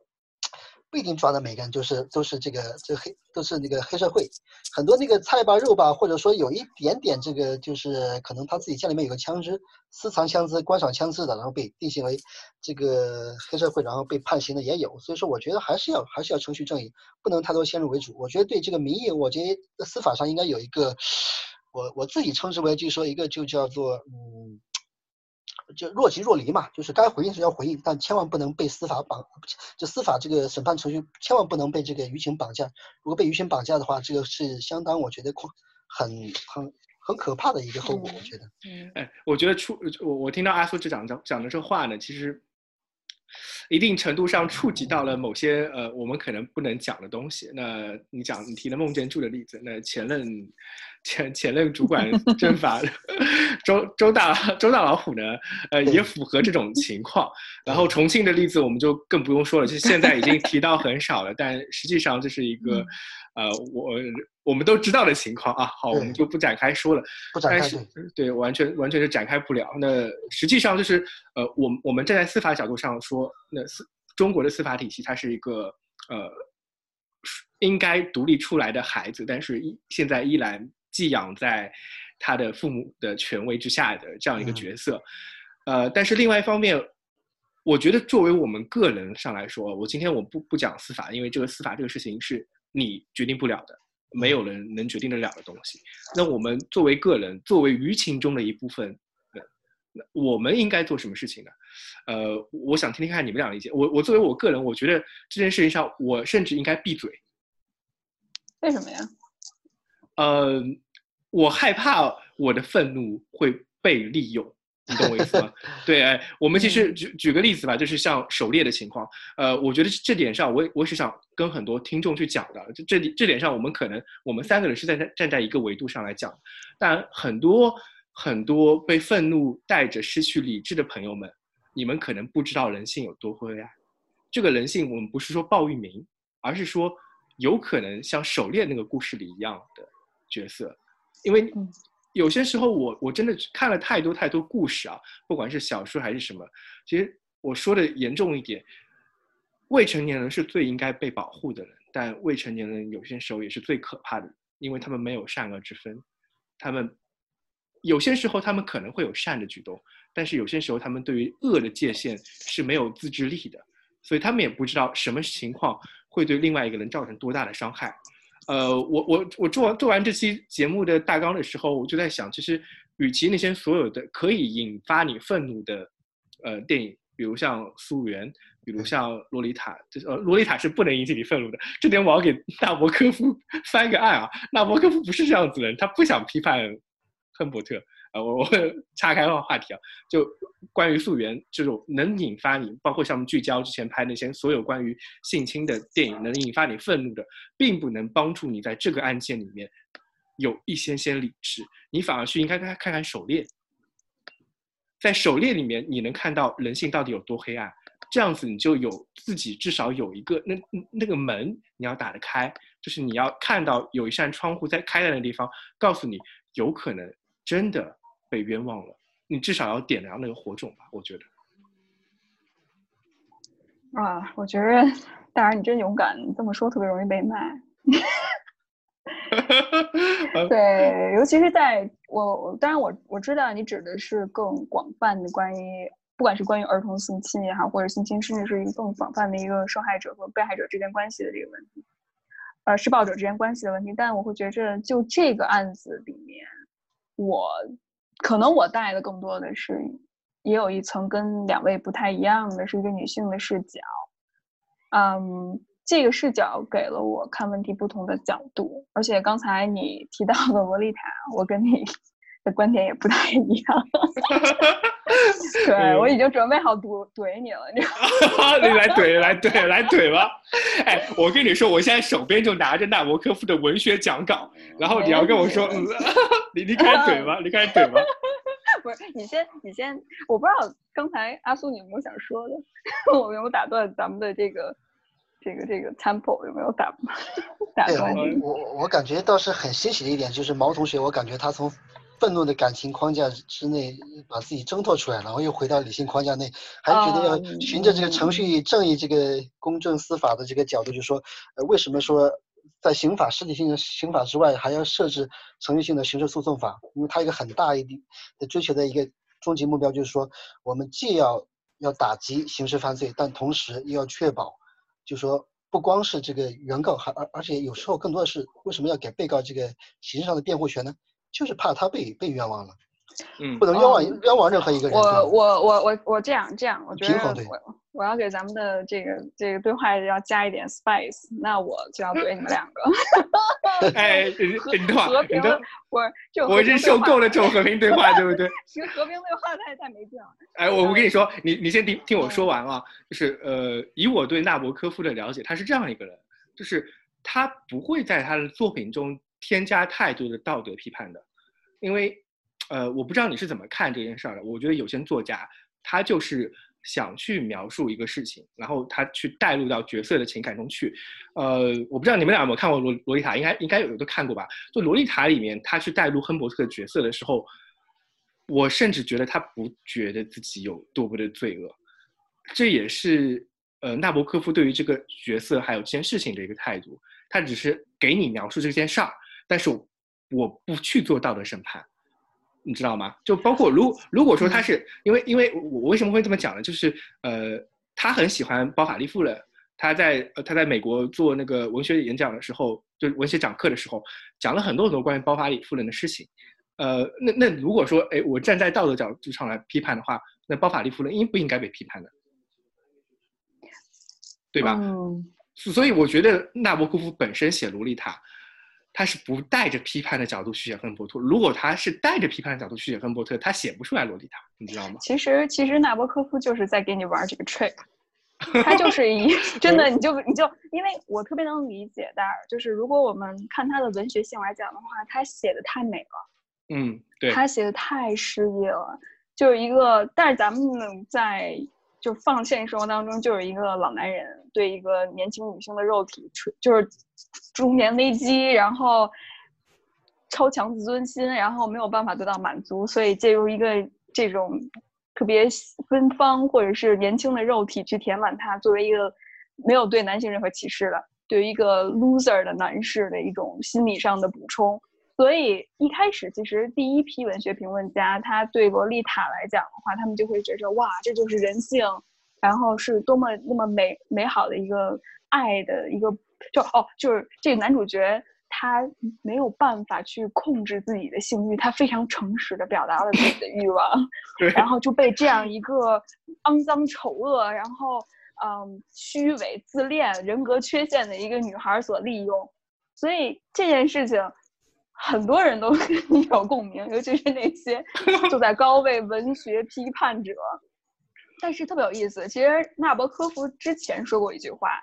[SPEAKER 2] 不一定抓的每个人就是都是这个这黑都是那个黑社会，很多那个菜吧肉吧，或者说有一点点这个就是可能他自己家里面有个枪支，私藏枪支、观赏枪支的，然后被定性为这个黑社会，然后被判刑的也有。所以说，我觉得还是要还是要程序正义，不能太多先入为主。我觉得对这个民意，我觉得司法上应该有一个，我我自己称之为就是说一个就叫做嗯。就若即若离嘛，就是该回应时要回应，但千万不能被司法绑，就司法这个审判程序千万不能被这个舆情绑架。如果被舆情绑架的话，这个是相当我觉得很很很可怕的一个后果。我觉得，
[SPEAKER 1] 嗯，哎，我觉得触我我听到阿苏这讲讲讲的这话呢，其实一定程度上触及到了某些呃我们可能不能讲的东西。那你讲你提了孟建柱的例子，那前任。前前任主管政法周周大周大老虎呢，呃，也符合这种情况。然后重庆的例子我们就更不用说了，就是现在已经提到很少了，但实际上这是一个，呃，我我们都知道的情况啊。好，我们就不展开说了。
[SPEAKER 2] 不展开。
[SPEAKER 1] 对，完全完全是展开不了。那实际上就是，呃，我我们站在司法角度上说，那司中国的司法体系它是一个呃，应该独立出来的孩子，但是依现在依然。寄养在他的父母的权威之下的这样一个角色，呃，但是另外一方面，我觉得作为我们个人上来说，我今天我不不讲司法，因为这个司法这个事情是你决定不了的，没有人能决定得了的东西。那我们作为个人，作为舆情中的一部分，那我们应该做什么事情呢？呃，我想听听看你们俩的意见。我我作为我个人，我觉得这件事情上，我甚至应该闭嘴。
[SPEAKER 3] 为什么呀？
[SPEAKER 1] 呃，我害怕我的愤怒会被利用，你懂我意思吗？对，哎，我们其实举举个例子吧，就是像狩猎的情况，呃，我觉得这点上，我我是想跟很多听众去讲的，这这这点上，我们可能我们三个人是在站在一个维度上来讲，但很多很多被愤怒带着失去理智的朋友们，你们可能不知道人性有多灰暗。这个人性，我们不是说报育名，而是说有可能像狩猎那个故事里一样的。角色，因为有些时候我我真的看了太多太多故事啊，不管是小说还是什么，其实我说的严重一点，未成年人是最应该被保护的人，但未成年人有些时候也是最可怕的，因为他们没有善恶之分，他们有些时候他们可能会有善的举动，但是有些时候他们对于恶的界限是没有自制力的，所以他们也不知道什么情况会对另外一个人造成多大的伤害。呃，我我我做完做完这期节目的大纲的时候，我就在想，其实与其那些所有的可以引发你愤怒的呃电影，比如像《溯源》，比如像《洛丽塔》，就是呃，《洛丽塔》是不能引起你愤怒的。这点我要给纳博科夫 翻个案啊！纳博科夫不是这样子的人，他不想批判亨伯特。呃，我我岔开话话题啊，就关于溯源这种能引发你，包括像我们聚焦之前拍那些所有关于性侵的电影，能引发你愤怒的，并不能帮助你在这个案件里面有一些些理智，你反而去应该看看看狩猎，在狩猎里面你能看到人性到底有多黑暗，这样子你就有自己至少有一个那那个门你要打得开，就是你要看到有一扇窗户在开在那地方，告诉你有可能真的。被冤枉了，你至少要点亮那个火种吧？我觉得。
[SPEAKER 3] 啊，我觉得当然你真勇敢，这么说特别容易被骂。对，尤其是在我，当然我我知道你指的是更广泛的关于，不管是关于儿童性侵也好，或者性侵，甚至是一个更广泛的一个受害者和被害者之间关系的这个问题，呃，施暴者之间关系的问题。但我会觉着，就这个案子里面，我。可能我带的更多的是，也有一层跟两位不太一样的，是一个女性的视角。嗯，这个视角给了我看问题不同的角度，而且刚才你提到的洛丽塔，我跟你的观点也不太一样。对我已经准备好怼怼你了，你
[SPEAKER 1] 你来怼来怼来怼吧。哎，我跟你说，我现在手边就拿着纳博科夫的文学讲稿，然后你要跟我说，嗯，你你开始怼吧，你开始怼吧。
[SPEAKER 3] 不是，你先你先，我不知道刚才阿苏你有没有想说的，我没有打断咱们的这个这个这个 temple 有没有打打断你？
[SPEAKER 2] 我我感觉倒是很欣喜的一点，就是毛同学，我感觉他从。愤怒的感情框架之内，把自己挣脱出来，然后又回到理性框架内，还觉得要循着这个程序正义、这个公正司法的这个角度，就说，呃，为什么说在刑法实体性的刑法之外，还要设置程序性的刑事诉讼法？因为它一个很大一点的追求的一个终极目标，就是说，我们既要要打击刑事犯罪，但同时又要确保，就说不光是这个原告，还而而且有时候更多的是为什么要给被告这个刑事上的辩护权呢？就是怕他被被冤枉了，嗯，不能冤枉冤枉任何一个人。
[SPEAKER 3] 我我我我我这样这样，我觉得我我要给咱们的这个这个对话要加一点 spice，那我就要怼你们两个。
[SPEAKER 1] 哎，你等会儿，你等，
[SPEAKER 3] 我就
[SPEAKER 1] 我已经受够了这种和平对话，对不对？
[SPEAKER 3] 其实和平对话太太没劲了。
[SPEAKER 1] 哎，我我跟你说，你你先听听我说完啊，就是呃，以我对纳博科夫的了解，他是这样一个人，就是他不会在他的作品中。添加太多的道德批判的，因为，呃，我不知道你是怎么看这件事儿的。我觉得有些作家他就是想去描述一个事情，然后他去带入到角色的情感中去。呃，我不知道你们俩有没有看过《罗罗丽塔》，应该应该有都看过吧？就《罗丽塔》里面，他去带入亨伯特角色的时候，我甚至觉得他不觉得自己有多么的罪恶。这也是呃纳博科夫对于这个角色还有这件事情的一个态度，他只是给你描述这件事儿。但是我不去做道德审判，你知道吗？就包括如如果说他是因为因为我为什么会这么讲呢？就是呃，他很喜欢包法利夫人，他在他在美国做那个文学演讲的时候，就文学讲课的时候，讲了很多很多关于包法利夫人的事情。呃，那那如果说哎，我站在道德角度上来批判的话，那包法利夫人应不应该被批判呢？对吧？嗯。所以我觉得纳博科夫本身写《洛丽塔》。他是不带着批判的角度去写亨伯特。如果他是带着批判的角度去写亨伯特，他写不出来洛丽塔，你知道吗？
[SPEAKER 3] 其实，其实纳博科夫就是在给你玩这个 trick，他就是一真的，你就你就，因为我特别能理解戴尔，就是如果我们看他的文学性来讲的话，他写的太美了，
[SPEAKER 1] 嗯，对，
[SPEAKER 3] 他写的太诗意了，就是一个，但是咱们在就放现实生活当中，就是一个老男人对一个年轻女性的肉体，就是。中年危机，然后超强自尊心，然后没有办法得到满足，所以借助一个这种特别芬芳或者是年轻的肉体去填满它，作为一个没有对男性任何歧视的，对于一个 loser 的男士的一种心理上的补充。所以一开始，其实第一批文学评论家，他对洛丽塔来讲的话，他们就会觉着哇，这就是人性，然后是多么那么美美好的一个爱的一个。就哦，就是这个男主角，他没有办法去控制自己的性欲，他非常诚实的表达了自己的欲望，然后就被这样一个肮脏丑恶，然后嗯虚伪自恋、人格缺陷的一个女孩所利用，所以这件事情很多人都跟你有共鸣，尤其是那些 坐在高位文学批判者。但是特别有意思，其实纳博科夫之前说过一句话。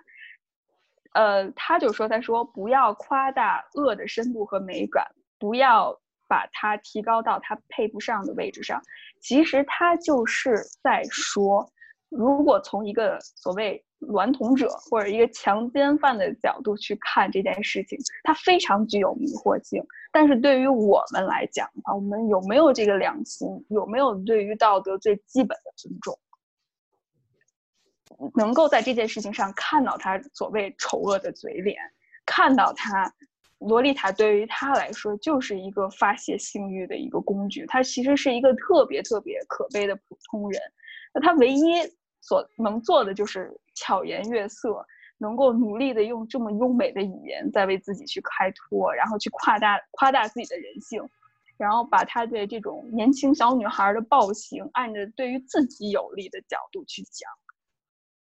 [SPEAKER 3] 呃，他就说：“他说不要夸大恶的深度和美感，不要把它提高到它配不上的位置上。其实他就是在说，如果从一个所谓娈童者或者一个强奸犯的角度去看这件事情，它非常具有迷惑性。但是对于我们来讲的话，我们有没有这个良心？有没有对于道德最基本的尊重？”能够在这件事情上看到他所谓丑恶的嘴脸，看到他，洛丽塔对于他来说就是一个发泄性欲的一个工具，他其实是一个特别特别可悲的普通人，那他唯一所能做的就是巧言悦色，能够努力的用这么优美的语言在为自己去开脱，然后去夸大夸大自己的人性，然后把他对这种年轻小女孩的暴行按着对于自己有利的角度去讲。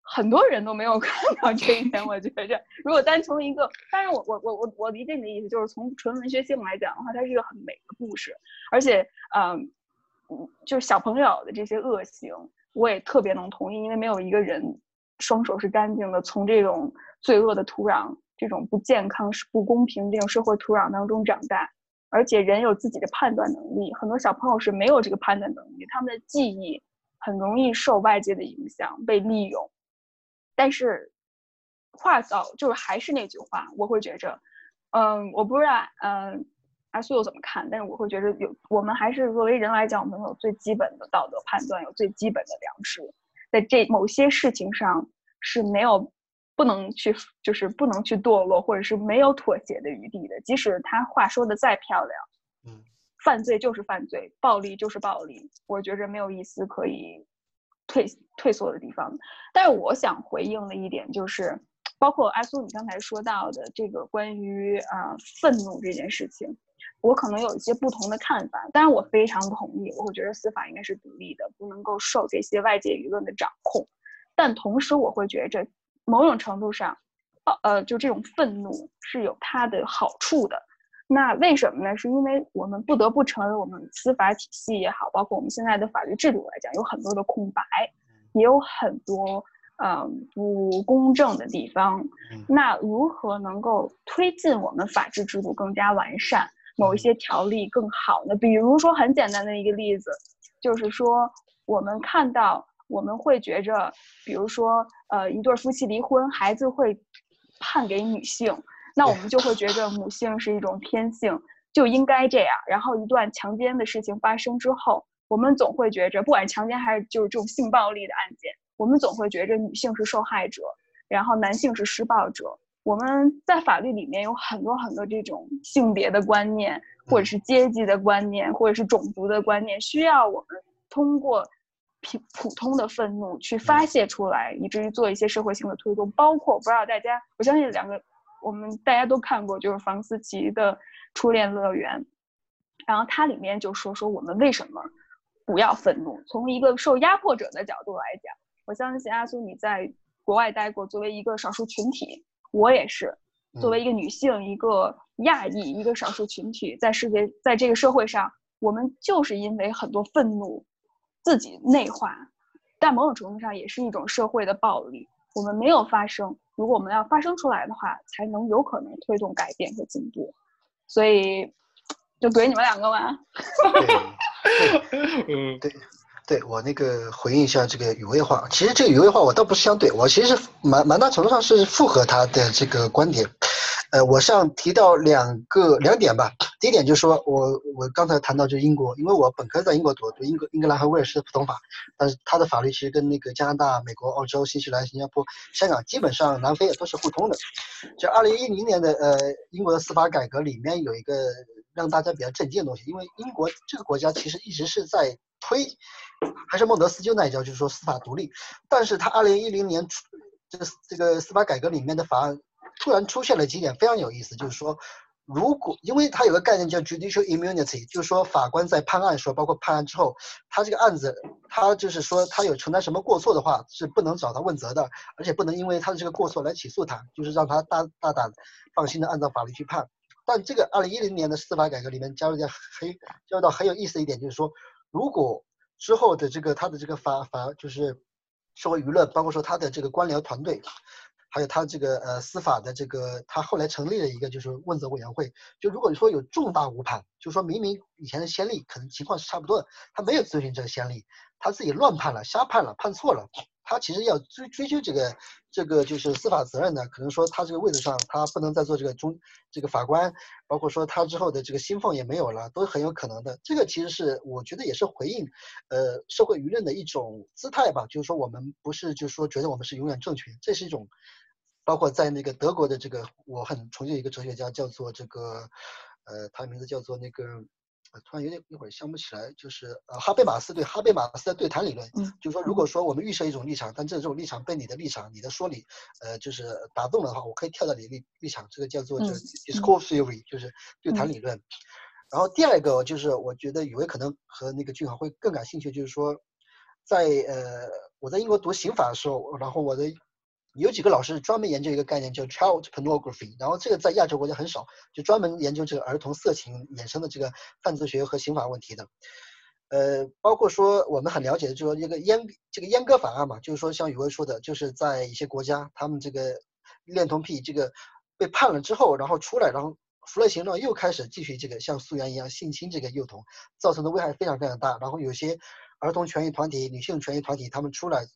[SPEAKER 3] 很多人都没有 看到这一点，我觉着，如果单从一个，当然我我我我我理解你的意思，就是从纯文学性来讲的话，它是一个很美的故事，而且，嗯，嗯，就是小朋友的这些恶行，我也特别能同意，因为没有一个人双手是干净的，从这种罪恶的土壤、这种不健康、是不公平这种社会土壤当中长大，而且人有自己的判断能力，很多小朋友是没有这个判断能力，他们的记忆很容易受外界的影响，被利用。但是，话早就是还是那句话，我会觉着，嗯，我不知道，嗯，阿苏又怎么看？但是我会觉得有，我们还是作为人来讲，我们有最基本的道德判断，有最基本的良知，在这某些事情上是没有不能去，就是不能去堕落，或者是没有妥协的余地的。即使他话说的再漂亮，
[SPEAKER 2] 嗯，
[SPEAKER 3] 犯罪就是犯罪，暴力就是暴力，我觉着没有一丝可以。退退缩的地方，但是我想回应的一点就是，包括阿苏你刚才说到的这个关于啊愤怒这件事情，我可能有一些不同的看法。当然，我非常同意，我会觉得司法应该是独立的，不能够受这些外界舆论的掌控。但同时，我会觉着某种程度上，呃，就这种愤怒是有它的好处的。那为什么呢？是因为我们不得不承认，我们司法体系也好，包括我们现在的法律制度来讲，有很多的空白，也有很多嗯不公正的地方。那如何能够推进我们法治制度更加完善，某一些条例更好呢？比如说很简单的一个例子，就是说我们看到我们会觉着，比如说呃一对夫妻离婚，孩子会判给女性。那我们就会觉着母性是一种天性，就应该这样。然后一段强奸的事情发生之后，我们总会觉着，不管是强奸还是就是这种性暴力的案件，我们总会觉着女性是受害者，然后男性是施暴者。我们在法律里面有很多很多这种性别的观念，或者是阶级的观念，或者是种族的观念，需要我们通过普普通的愤怒去发泄出来，以至于做一些社会性的推动。包括不知道大家，我相信两个。我们大家都看过，就是房思琪的《初恋乐园》，然后它里面就说说我们为什么不要愤怒。从一个受压迫者的角度来讲，我相信阿苏你在国外待过，作为一个少数群体，我也是作为一个女性，一个亚裔，一个少数群体，在世界在这个社会上，我们就是因为很多愤怒自己内化，但某种程度上也是一种社会的暴力。我们没有发声。如果我们要发生出来的话，才能有可能推动改变和进步，所以就怼你们两个吧。
[SPEAKER 2] 嗯，对，对我那个回应一下这个余威话，其实这个余威话我倒不是相对，我其实蛮蛮大程度上是附和他的这个观点。呃，我想提到两个两点吧。第一点就是说，我我刚才谈到就是英国，因为我本科在英国读，读英国英格兰和威尔士的普通法，但是它的法律其实跟那个加拿大、美国、澳洲、新西兰、新加坡、香港基本上南非也都是互通的。就二零一零年的呃英国的司法改革里面有一个让大家比较震惊的东西，因为英国这个国家其实一直是在推，还是孟德斯鸠那一招，就是说司法独立，但是他二零一零年出这个这个司法改革里面的法案。突然出现了几点非常有意思，就是说，如果因为它有个概念叫 judicial immunity，就是说法官在判案时候，包括判案之后，他这个案子，他就是说他有承担什么过错的话，是不能找他问责的，而且不能因为他的这个过错来起诉他，就是让他大大胆放心的按照法律去判。但这个二零一零年的司法改革里面加入点很加入到很有意思的一点，就是说，如果之后的这个他的这个法法就是社会舆论，包括说他的这个官僚团队。还有他这个呃司法的这个，他后来成立了一个就是问责委员会。就如果说有重大误判，就说明明以前的先例可能情况是差不多的，他没有遵循这个先例，他自己乱判了、瞎判了、判错了，他其实要追追究这个这个就是司法责任的。可能说他这个位置上他不能再做这个中这个法官，包括说他之后的这个薪俸也没有了，都很有可能的。这个其实是我觉得也是回应呃社会舆论的一种姿态吧，就是说我们不是就是说觉得我们是永远正确，这是一种。包括在那个德国的这个，我很崇敬一个哲学家，叫做这个，呃，他的名字叫做那个，突然有点一会儿想不起来，就是呃哈贝马斯对哈贝马斯的对谈理论，就是说如果说我们预设一种立场，但这种立场被你的立场、你的说理，呃，就是打动了的话，我可以跳到你的立立场，这个叫做这 discourse theory，就是对谈理论。然后第二个就是我觉得宇威可能和那个俊豪会更感兴趣，就是说，在呃我在英国读刑法的时候，然后我的。有几个老师专门研究一个概念叫 child pornography，然后这个在亚洲国家很少，就专门研究这个儿童色情衍生的这个犯罪学和刑法问题的。呃，包括说我们很了解的，就是说这个阉这个阉割法案嘛，就是说像宇威说的，就是在一些国家，他们这个恋童癖这个被判了之后，然后出来，然后服了刑了又开始继续这个像素媛一样性侵这个幼童，造成的危害非常非常大。然后有些儿童权益团体、女性权益团体他们出来。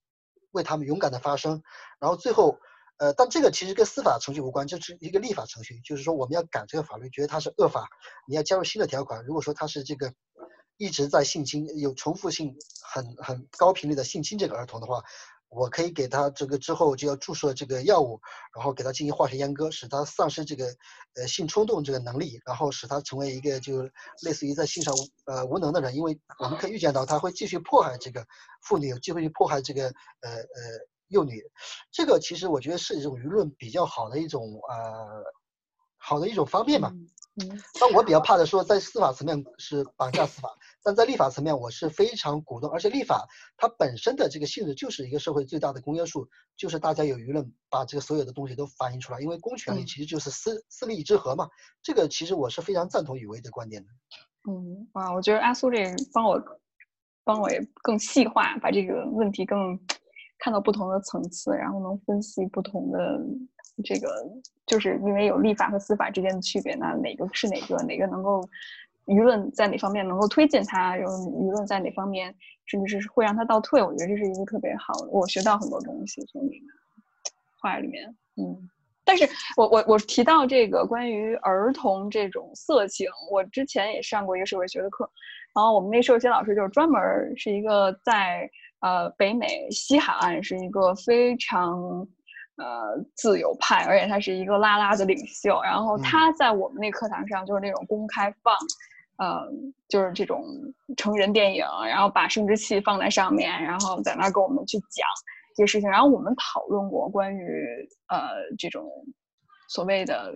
[SPEAKER 2] 为他们勇敢的发声，然后最后，呃，但这个其实跟司法程序无关，这是一个立法程序，就是说我们要赶这个法律，觉得它是恶法，你要加入新的条款。如果说它是这个一直在性侵，有重复性很很高频率的性侵这个儿童的话。我可以给他这个之后就要注射这个药物，然后给他进行化学阉割，使他丧失这个呃性冲动这个能力，然后使他成为一个就类似于在性上呃无能的人，因为我们可以预见到他会继续迫害这个妇女，有机会去迫害这个呃呃幼女，这个其实我觉得是一种舆论比较好的一种呃好的一种方面嘛。嗯，但我比较怕的说在司法层面是绑架司法。但在立法层面，我是非常鼓动，而且立法它本身的这个性质就是一个社会最大的公约数，就是大家有舆论把这个所有的东西都反映出来，因为公权力其实就是私私利之和嘛。这个其实我是非常赞同宇威的观点的。
[SPEAKER 3] 嗯，哇，我觉得阿苏这帮我帮我也更细化，把这个问题更看到不同的层次，然后能分析不同的这个，就是因为有立法和司法之间的区别，那哪个是哪个，哪个能够。舆论在哪方面能够推进它？然后舆论在哪方面甚至是会让它倒退？我觉得这是一个特别好，我学到很多东西从里面话里面。嗯，但是我我我提到这个关于儿童这种色情，我之前也上过一个社会学的课，然后我们那社会学老师就是专门是一个在呃北美西海岸是一个非常呃自由派，而且他是一个拉拉的领袖，然后他在我们那课堂上就是那种公开放。呃，就是这种成人电影，然后把生殖器放在上面，然后在那儿跟我们去讲这些事情。然后我们讨论过关于呃这种所谓的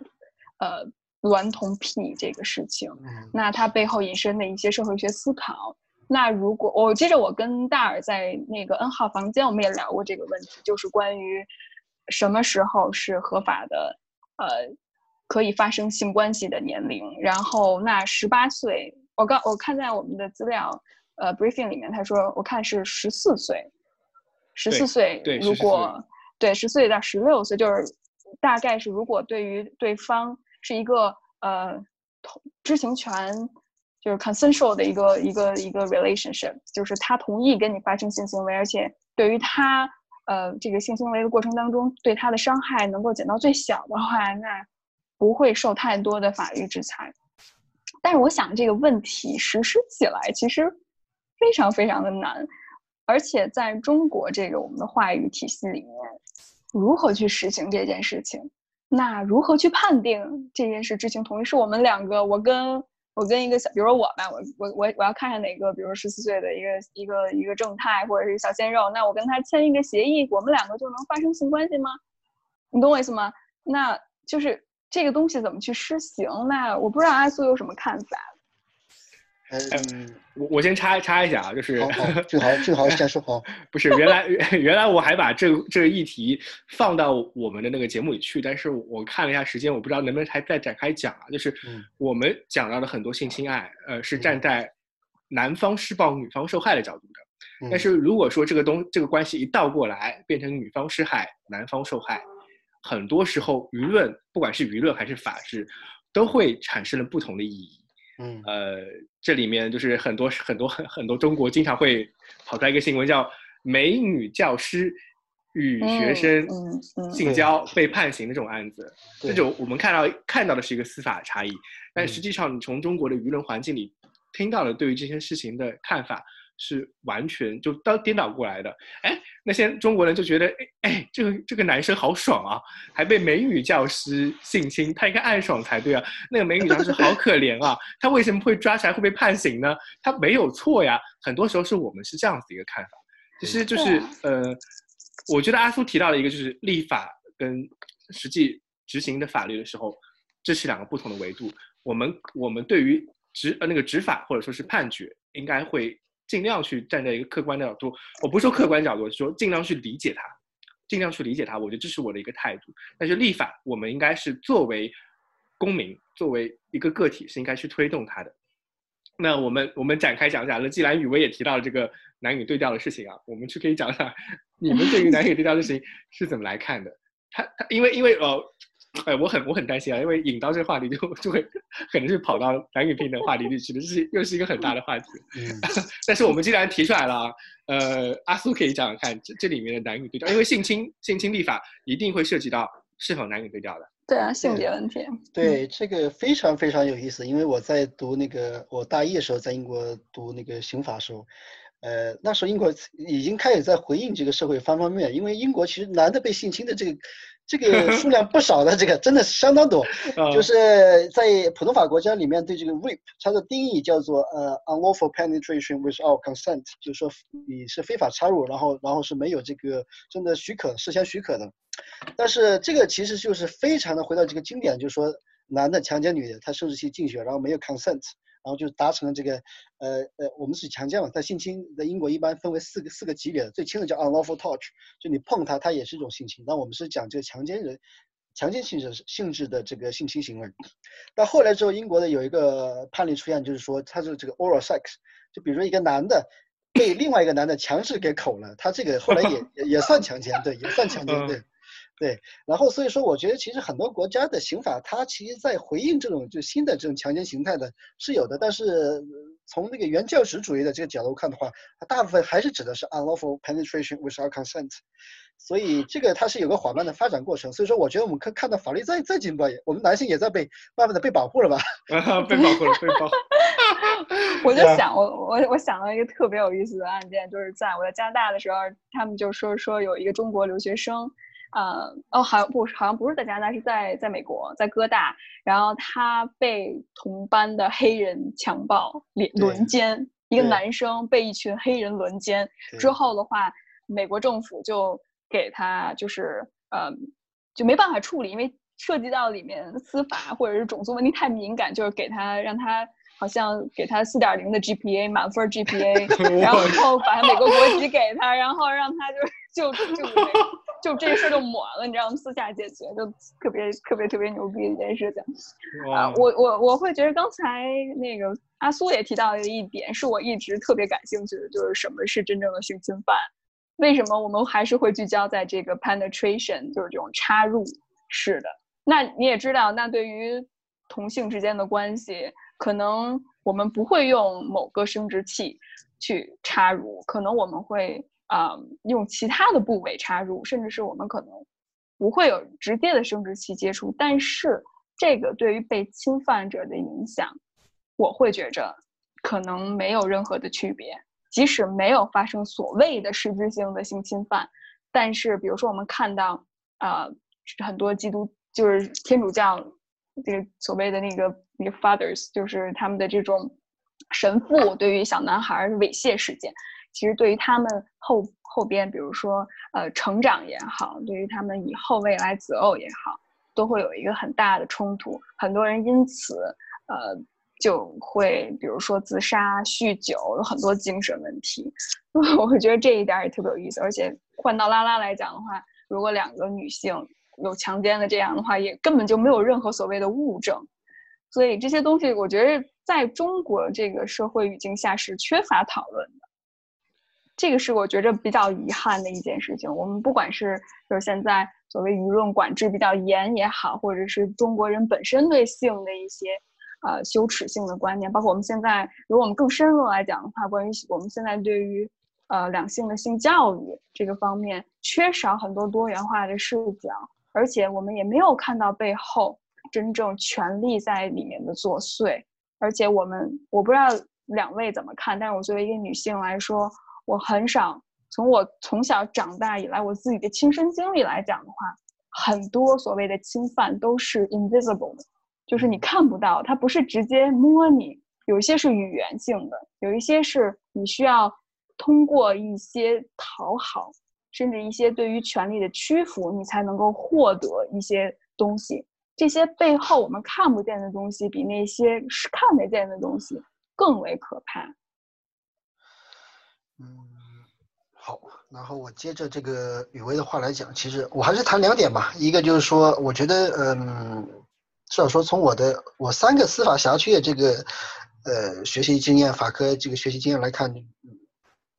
[SPEAKER 3] 呃娈童癖这个事情，那它背后引申的一些社会学思考。那如果我接着我跟大耳在那个 N 号房间，我们也聊过这个问题，就是关于什么时候是合法的，呃。可以发生性关系的年龄，然后那十八岁，我刚我看在我们的资料，呃，briefing 里面他说，我看是十四岁，十四岁，如果对十四岁到十六岁，就是大概是如果对于对方是一个呃同知情权，就是 consensual 的一个一个一个 relationship，就是他同意跟你发生性行为，而且对于他呃这个性行为的过程当中对他的伤害能够减到最小的话，那。不会受太多的法律制裁，但是我想这个问题实施起来其实非常非常的难，而且在中国这个我们的话语体系里面，如何去实行这件事情？那如何去判定这件事知情同意？是我们两个，我跟我跟一个小，比如说我吧，我我我我要看上哪个，比如十四岁的一个一个一个正太或者是小鲜肉，那我跟他签一个协议，我们两个就能发生性关系吗？你懂我意思吗？那就是。这个东西怎么去施行？那我不知道阿苏有什么看法。
[SPEAKER 2] 嗯，
[SPEAKER 1] 我我先插插一下啊，就是
[SPEAKER 2] 正好正好 先说好，
[SPEAKER 1] 不是原来原来我还把这这个议题放到我们的那个节目里去，但是我看了一下时间，我不知道能不能还再展开讲啊。就是我们讲到的很多性侵案，呃，是站在男方施暴、女方受害的角度的。但是如果说这个东这个关系一倒过来，变成女方施害、男方受害，很多时候舆论不管是舆论还是法治，都会产生了不同的意义。
[SPEAKER 2] 嗯，
[SPEAKER 1] 呃，这里面就是很多很多很很多中国经常会跑出来一个新闻，叫美女教师与学生性交被判刑的这种案子。这种我们看到看到的是一个司法差异，但实际上你从中国的舆论环境里听到了对于这些事情的看法。是完全就倒颠倒过来的，哎，那些中国人就觉得，哎哎，这个这个男生好爽啊，还被美女教师性侵，他应该暗爽才对啊。那个美女教师好可怜啊，他为什么会抓起来会被判刑呢？他没有错呀。很多时候是我们是这样子一个看法，其实就是呃，我觉得阿苏提到了一个就是立法跟实际执行的法律的时候，这是两个不同的维度。我们我们对于执呃那个执法或者说是判决，应该会。尽量去站在一个客观的角度，我不说客观角度，说尽量去理解它，尽量去理解它。我觉得这是我的一个态度。但是立法，我们应该是作为公民，作为一个个体，是应该去推动它的。那我们我们展开讲讲。那既然雨薇也提到了这个男女对调的事情啊，我们去可以讲讲 你们对于男女对调的事情是怎么来看的？他他因为因为呃。哎，我很我很担心啊，因为引到这个话题就就会可能是跑到男女平等话题里去的，这是又是一个很大的话题。
[SPEAKER 2] 嗯，
[SPEAKER 1] 但是我们既然提出来了，呃，阿苏可以讲讲看这这里面的男女对调，因为性侵性侵立法一定会涉及到是否男女对调的。
[SPEAKER 3] 对啊，性别问题。
[SPEAKER 2] 对，这个非常非常有意思，因为我在读那个我大一的时候在英国读那个刑法时候。呃，那时候英国已经开始在回应这个社会方方面面，因为英国其实男的被性侵的这个这个数量不少的，这个真的是相当多。就是在普通法国家里面，对这个 rape 它的定义叫做呃 unlawful penetration without consent，就是说你是非法插入，然后然后是没有这个真的许可、事先许可的。但是这个其实就是非常的回到这个经典，就是说男的强奸女的，他生殖器进去，然后没有 consent。然后就达成了这个，呃呃，我们是强奸嘛，在性侵在英国一般分为四个四个级别的，最轻的叫 unlawful touch，就你碰它，它也是一种性侵。那我们是讲这个强奸人，强奸性质性质的这个性侵行为。到后来之后，英国的有一个判例出现，就是说他是这个 oral sex，就比如说一个男的被另外一个男的强制给口了，他这个后来也也算强奸，对，也算强奸，对。对，然后所以说，我觉得其实很多国家的刑法，它其实在回应这种就新的这种强奸形态的是有的，但是从那个原教旨主义的这个角度看的话，它大部分还是指的是 unlawful penetration without consent，所以这个它是有个缓慢的发展过程。所以说，我觉得我们可看到法律在在进步，我们男性也在被慢慢的被保护了吧？
[SPEAKER 1] 被保护了，被保护。
[SPEAKER 3] 我就想，我我我想到一个特别有意思的案件，就是在我在加拿大的时候，他们就说说有一个中国留学生。呃哦，好像不是，好像不是在加拿大，是在在美国，在哥大。然后他被同班的黑人强暴、轮轮奸，一个男生被一群黑人轮奸之后的话，美国政府就给他就是呃，就没办法处理，因为涉及到里面司法或者是种族问题太敏感，就是给他让他。好像给他四点零的 GPA 满分 GPA，然后把美国国籍给他，然后让他就就就 就这事就抹了，你知道吗？私下解决就特别特别特别牛逼的一件事情。啊，我我我会觉得刚才那个阿苏也提到的一点，是我一直特别感兴趣的，就是什么是真正的性侵犯？为什么我们还是会聚焦在这个 penetration，就是这种插入式的？那你也知道，那对于同性之间的关系。可能我们不会用某个生殖器去插入，可能我们会啊用其他的部位插入，甚至是我们可能不会有直接的生殖器接触。但是这个对于被侵犯者的影响，我会觉着可能没有任何的区别。即使没有发生所谓的实质性的性侵犯，但是比如说我们看到啊很多基督就是天主教这个所谓的那个。那个 fathers 就是他们的这种神父，对于小男孩猥亵事件，其实对于他们后后边，比如说呃成长也好，对于他们以后未来择偶也好，都会有一个很大的冲突，很多人因此呃就会比如说自杀、酗酒，有很多精神问题。我觉得这一点也特别有意思。而且换到拉拉来讲的话，如果两个女性有强奸的这样的话，也根本就没有任何所谓的物证。所以这些东西，我觉得在中国这个社会语境下是缺乏讨论的。这个是我觉着比较遗憾的一件事情。我们不管是就是现在所谓舆论管制比较严也好，或者是中国人本身对性的一些呃羞耻性的观念，包括我们现在如果我们更深入来讲的话，关于我们现在对于呃两性的性教育这个方面，缺少很多多元化的视角，而且我们也没有看到背后。真正权力在里面的作祟，而且我们我不知道两位怎么看，但是我作为一个女性来说，我很少从我从小长大以来我自己的亲身经历来讲的话，很多所谓的侵犯都是 invisible 的，就是你看不到，它不是直接摸你，有一些是语言性的，有一些是你需要通过一些讨好，甚至一些对于权力的屈服，你才能够获得一些东西。这些背后我们看不见的东西，比那些是看得见的东西更为可怕。
[SPEAKER 2] 嗯，好，然后我接着这个雨薇的话来讲，其实我还是谈两点吧。一个就是说，我觉得，嗯，至少说从我的我三个司法辖区的这个呃学习经验，法科这个学习经验来看，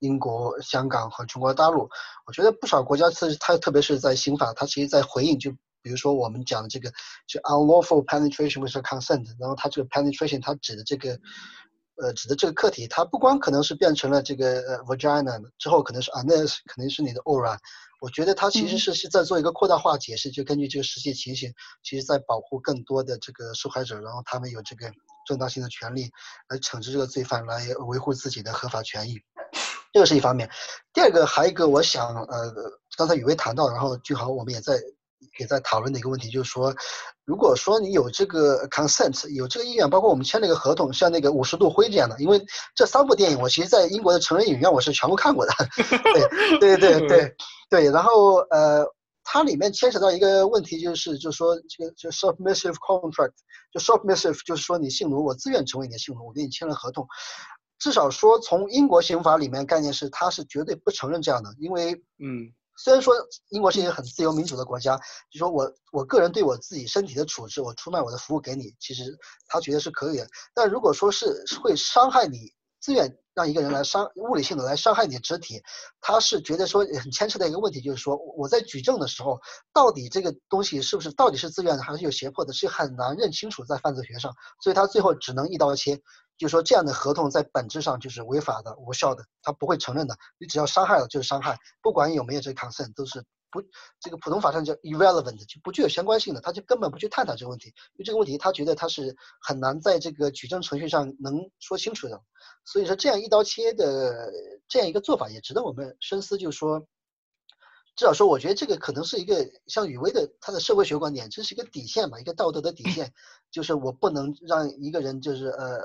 [SPEAKER 2] 英国、香港和中国大陆，我觉得不少国家是它特别是在刑法，它其实在回应就。比如说，我们讲的这个就 unlawful penetration with consent，然后它这个 penetration 它指的这个，呃，指的这个客体，它不光可能是变成了这个呃 vagina 之后，可能是 anus，可能是你的 oral。我觉得它其实是是在做一个扩大化解释，就根据这个实际情形，其实在保护更多的这个受害者，然后他们有这个正当性的权利来惩治这个罪犯，来维护自己的合法权益。这个是一方面。第二个还有一个，我想呃，刚才雨薇谈到，然后俊豪我们也在。也在讨论的一个问题，就是说，如果说你有这个 consent，有这个意愿，包括我们签了一个合同，像那个五十度灰这样的，因为这三部电影我其实在英国的成人影院我是全部看过的，对对对对对，然后呃，它里面牵扯到一个问题，就是就是说这个就 submissive contract，就 submissive 就是说你性奴，我自愿成为你的性奴，我跟你签了合同，至少说从英国刑法里面概念是，他是绝对不承认这样的，因为
[SPEAKER 1] 嗯。
[SPEAKER 2] 虽然说英国是一个很自由民主的国家，就说我我个人对我自己身体的处置，我出卖我的服务给你，其实他觉得是可以的。但如果说是会伤害你，自愿让一个人来伤物理性的来伤害你的肢体，他是觉得说很牵扯的一个问题，就是说我在举证的时候，到底这个东西是不是到底是自愿的还是有胁迫的，是很难认清楚在犯罪学上，所以他最后只能一刀切。就说这样的合同在本质上就是违法的、无效的，他不会承认的。你只要伤害了就是伤害，不管有没有这个 consent，都是不这个普通法上叫 irrelevant，就不具有相关性的，他就根本不去探讨这个问题。因为这个问题他觉得他是很难在这个举证程序上能说清楚的。所以说这样一刀切的这样一个做法也值得我们深思。就是说，至少说我觉得这个可能是一个像雨薇的他的社会学观点，这是一个底线吧，一个道德的底线，就是我不能让一个人就是呃。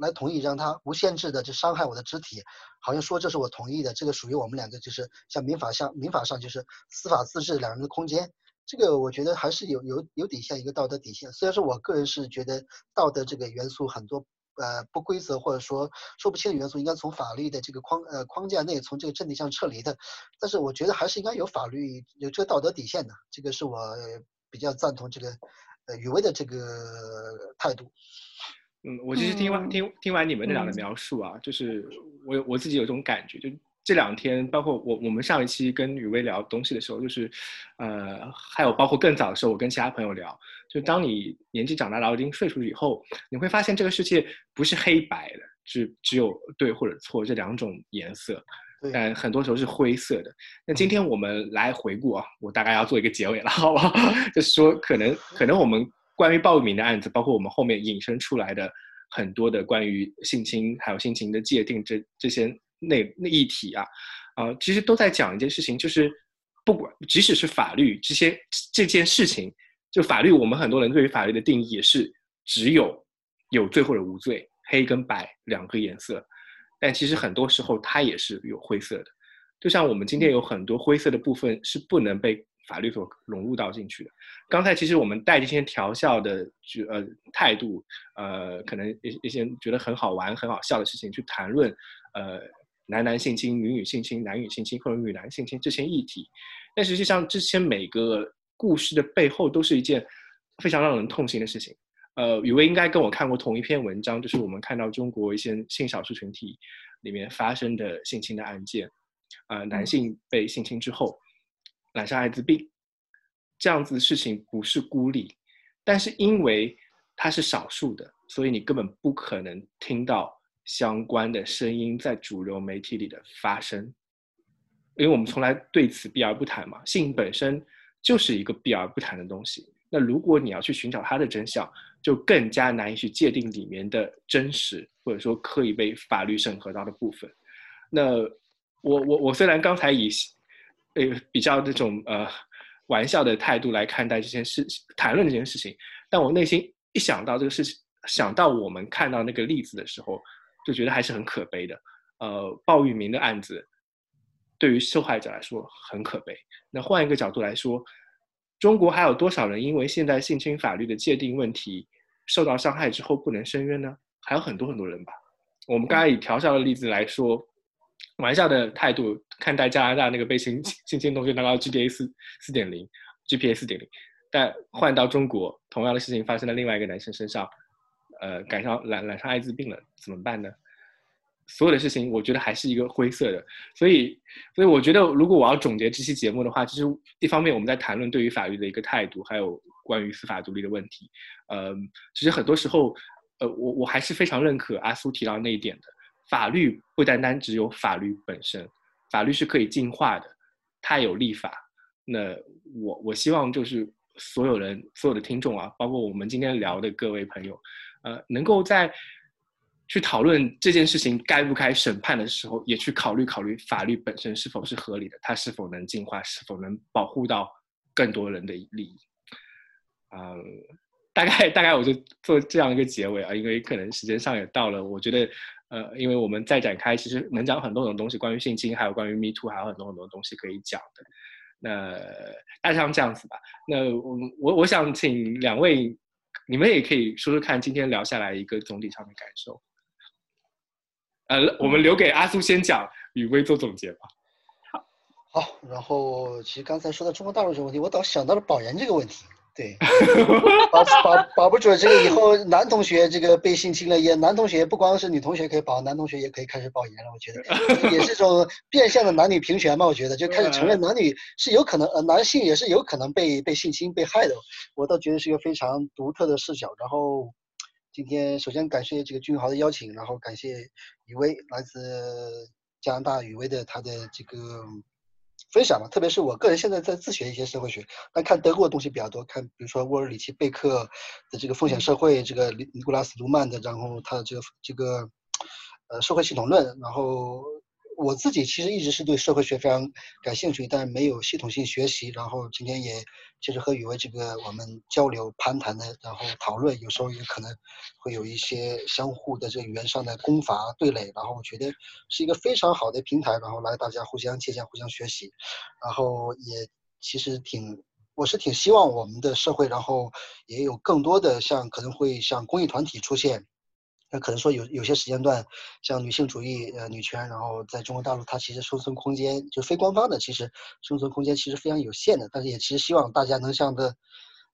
[SPEAKER 2] 来同意让他无限制的就伤害我的肢体，好像说这是我同意的，这个属于我们两个就是像民法上民法上就是司法自治两人的空间，这个我觉得还是有有有底线一个道德底线。虽然说我个人是觉得道德这个元素很多呃不规则或者说说不清的元素应该从法律的这个框呃框架内从这个阵地上撤离的，但是我觉得还是应该有法律有这个道德底线的，这个是我比较赞同这个呃雨薇的这个态度。
[SPEAKER 1] 嗯，我其实听完听听完你们那两的描述啊，就是我我自己有种感觉，就这两天，包括我我们上一期跟雨薇聊东西的时候，就是，呃，还有包括更早的时候，我跟其他朋友聊，就当你年纪长大到一定岁数以后，你会发现这个世界不是黑白的，只只有对或者错这两种颜色，但很多时候是灰色的。那今天我们来回顾啊，我大概要做一个结尾了，好不好？就是说，可能可能我们。关于报名的案子，包括我们后面引申出来的很多的关于性侵还有性侵的界定这这些内那议题啊，啊，其实都在讲一件事情，就是不管即使是法律这些这件事情，就法律我们很多人对于法律的定义也是只有有罪或者无罪，黑跟白两个颜色，但其实很多时候它也是有灰色的，就像我们今天有很多灰色的部分是不能被。法律所融入到进去的。刚才其实我们带这些调笑的就呃态度，呃，可能一一些觉得很好玩、很好笑的事情去谈论，呃，男男性侵、女女性侵、男女性侵或者女男性侵这些议题，但实际上这些每个故事的背后都是一件非常让人痛心的事情。呃，雨薇应该跟我看过同一篇文章，就是我们看到中国一些性少数群体里面发生的性侵的案件，啊，男性被性侵之后。染上艾滋病，这样子的事情不是孤立，但是因为它是少数的，所以你根本不可能听到相关的声音在主流媒体里的发生，因为我们从来对此避而不谈嘛。性本身就是一个避而不谈的东西，那如果你要去寻找它的真相，就更加难以去界定里面的真实，或者说可以被法律审核到的部分。那我我我虽然刚才以。呃，比较这种呃玩笑的态度来看待这件事，谈论这件事情，但我内心一想到这个事情，想到我们看到那个例子的时候，就觉得还是很可悲的。呃，鲍玉明的案子对于受害者来说很可悲。那换一个角度来说，中国还有多少人因为现在性侵法律的界定问题受到伤害之后不能申冤呢？还有很多很多人吧。我们刚才以调笑的例子来说。玩笑的态度看待加拿大那个被性性侵同学拿到 GPA 四四点零，GPA 四点零，但换到中国，同样的事情发生在另外一个男生身上，呃，赶上染染上艾滋病了，怎么办呢？所有的事情，我觉得还是一个灰色的。所以，所以我觉得，如果我要总结这期节目的话，其实一方面我们在谈论对于法律的一个态度，还有关于司法独立的问题。呃，其实很多时候，呃，我我还是非常认可阿苏提到那一点的。法律不单单只有法律本身，法律是可以进化的，它有立法。那我我希望就是所有人、所有的听众啊，包括我们今天聊的各位朋友，呃，能够在去讨论这件事情该不该审判的时候，也去考虑考虑法律本身是否是合理的，它是否能进化，是否能保护到更多人的利益。嗯，大概大概我就做这样一个结尾啊，因为可能时间上也到了，我觉得。呃，因为我们再展开，其实能讲很多种东西，关于性侵，还有关于 Me Too，还有很多很多东西可以讲的。那大致上这样子吧。那我我我想请两位，你们也可以说说看，今天聊下来一个总体上的感受。呃，我们留给阿苏先讲，雨薇做总结吧。
[SPEAKER 2] 好。然后其实刚才说到中国大陆这个问题，我倒想到了保研这个问题。对，保保保不准这个以后男同学这个被性侵了，也男同学不光是女同学可以保，男同学也可以开始保研了。我觉得 也是种变相的男女平权嘛。我觉得就开始承认男女是有可能，呃，男性也是有可能被被性侵被害的。我倒觉得是一个非常独特的视角。然后今天首先感谢这个俊豪的邀请，然后感谢雨薇来自加拿大雨薇的他的这个。分享嘛，特别是我个人现在在自学一些社会学，那看德国的东西比较多，看比如说沃尔里奇贝克的这个风险社会，这个尼尼古拉斯卢曼的，然后他的这个这个呃社会系统论，然后。我自己其实一直是对社会学非常感兴趣，但是没有系统性学习。然后今天也其实和雨薇这个我们交流攀谈的，然后讨论，有时候也可能会有一些相互的这个语言上的攻伐对垒。然后我觉得是一个非常好的平台，然后来大家互相借鉴、互相学习。然后也其实挺，我是挺希望我们的社会，然后也有更多的像可能会像公益团体出现。那可能说有有些时间段，像女性主义、呃女权，然后在中国大陆，它其实生存空间就非官方的，其实生存空间其实非常有限的。但是也其实希望大家能像这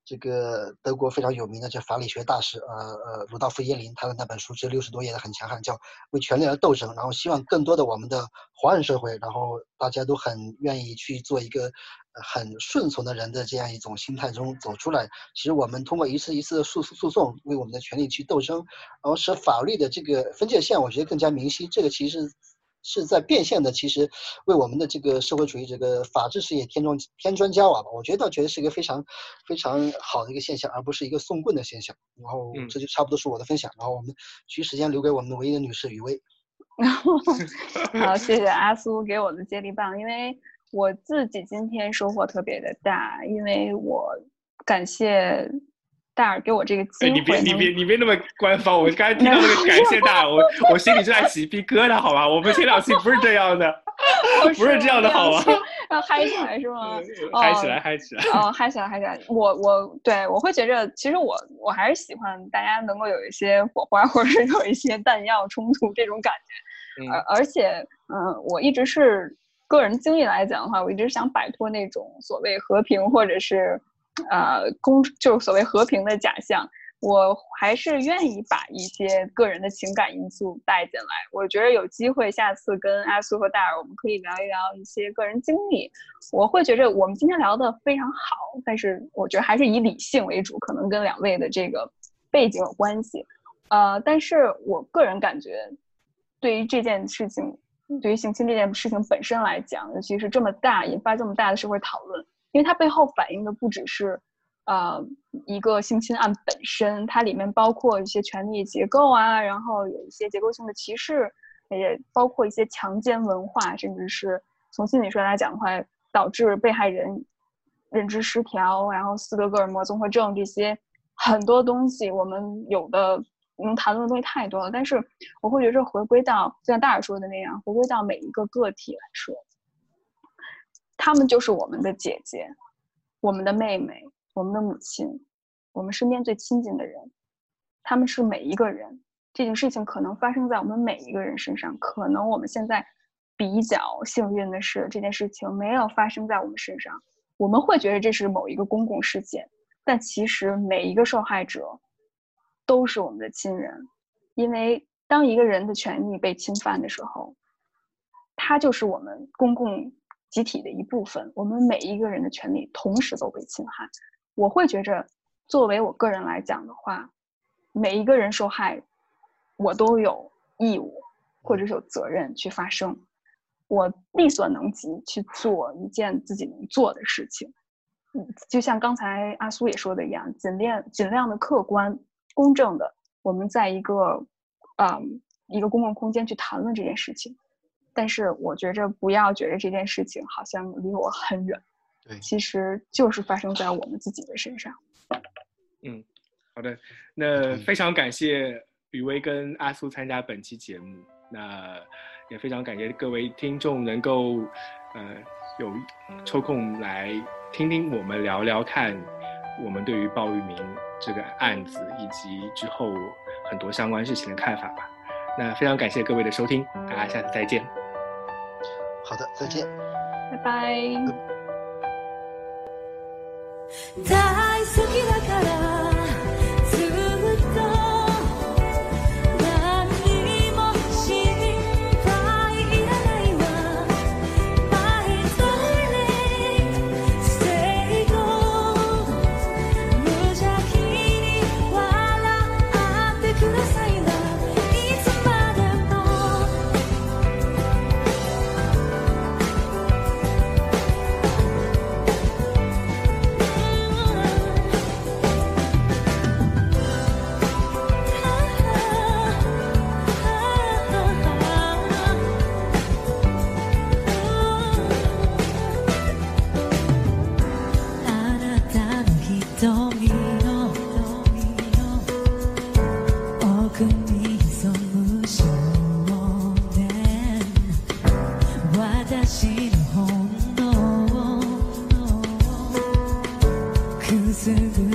[SPEAKER 2] 这个德国非常有名的这法理学大师，呃呃鲁道夫耶林，他的那本书只有六十多页的很强悍，叫《为权力而斗争》。然后希望更多的我们的华人社会，然后大家都很愿意去做一个很顺从的人的这样一种心态中走出来。其实我们通过一次一次的诉诉讼，为我们的权利去斗争，然后使法律的这个分界线，我觉得更加明晰。这个其实。是在变现的，其实为我们的这个社会主义这个法治事业添砖添砖加瓦吧。我觉得倒觉得是一个非常非常好的一个现象，而不是一个送棍的现象。然后这就差不多是我的分享。然后我们其余时间留给我们的唯一的女士雨薇。
[SPEAKER 3] 好，谢谢阿苏给我的接力棒，因为我自己今天收获特别的大，因为我感谢。大尔给我这个机会，
[SPEAKER 1] 你别你别你别那么官方。我刚才听到那个感谢大尔，我 我心里就在起鸡皮疙瘩，好吧？我们前两期不是这样的。不是这样的好吗？
[SPEAKER 3] 要嗨起来是吗？
[SPEAKER 1] 嗨起来，嗨起来！
[SPEAKER 3] 哦，嗨起来，嗨起来！我我对我会觉着，其实我我还是喜欢大家能够有一些火花，或者是有一些弹药冲突这种感觉。而而且，嗯，我一直是个人经历来讲的话，我一直想摆脱那种所谓和平或者是呃公，就是所谓和平的假象。我还是愿意把一些个人的情感因素带进来。我觉得有机会，下次跟阿苏和戴尔，我们可以聊一聊一些个人经历。我会觉着我们今天聊的非常好，但是我觉得还是以理性为主，可能跟两位的这个背景有关系。呃，但是我个人感觉，对于这件事情，对于性侵这件事情本身来讲，尤其是这么大，引发这么大的社会讨论，因为它背后反映的不只是。呃，一个性侵案本身，它里面包括一些权力结构啊，然后有一些结构性的歧视，也包括一些强奸文化，甚至是从心理学来讲的话，导致被害人认知失调，然后斯德哥尔摩综合症这些很多东西，我们有的能谈论的东西太多了。但是我会觉得，回归到就像大耳说的那样，回归到每一个个体来说，他们就是我们的姐姐，我们的妹妹。我们的母亲，我们身边最亲近的人，他们是每一个人。这件事情可能发生在我们每一个人身上。可能我们现在比较幸运的是，这件事情没有发生在我们身上。我们会觉得这是某一个公共事件，但其实每一个受害者都是我们的亲人。因为当一个人的权益被侵犯的时候，他就是我们公共集体的一部分。我们每一个人的权利同时都被侵害。我会觉着，作为我个人来讲的话，每一个人受害，我都有义务或者是有责任去发声，我力所能及去做一件自己能做的事情。嗯，就像刚才阿苏也说的一样，尽量尽量的客观公正的，我们在一个，嗯，一个公共空间去谈论这件事情。但是我觉着不要觉得这件事情好像离我很远。对其实就是发生在我们自己的身上。
[SPEAKER 1] 嗯，好的，那非常感谢雨薇跟阿苏参加本期节目，那也非常感谢各位听众能够呃有抽空来听听我们聊聊看我们对于鲍玉明这个案子以及之后很多相关事情的看法吧。那非常感谢各位的收听，大家下次再见。
[SPEAKER 2] 好的，再见，
[SPEAKER 3] 拜拜。
[SPEAKER 4] places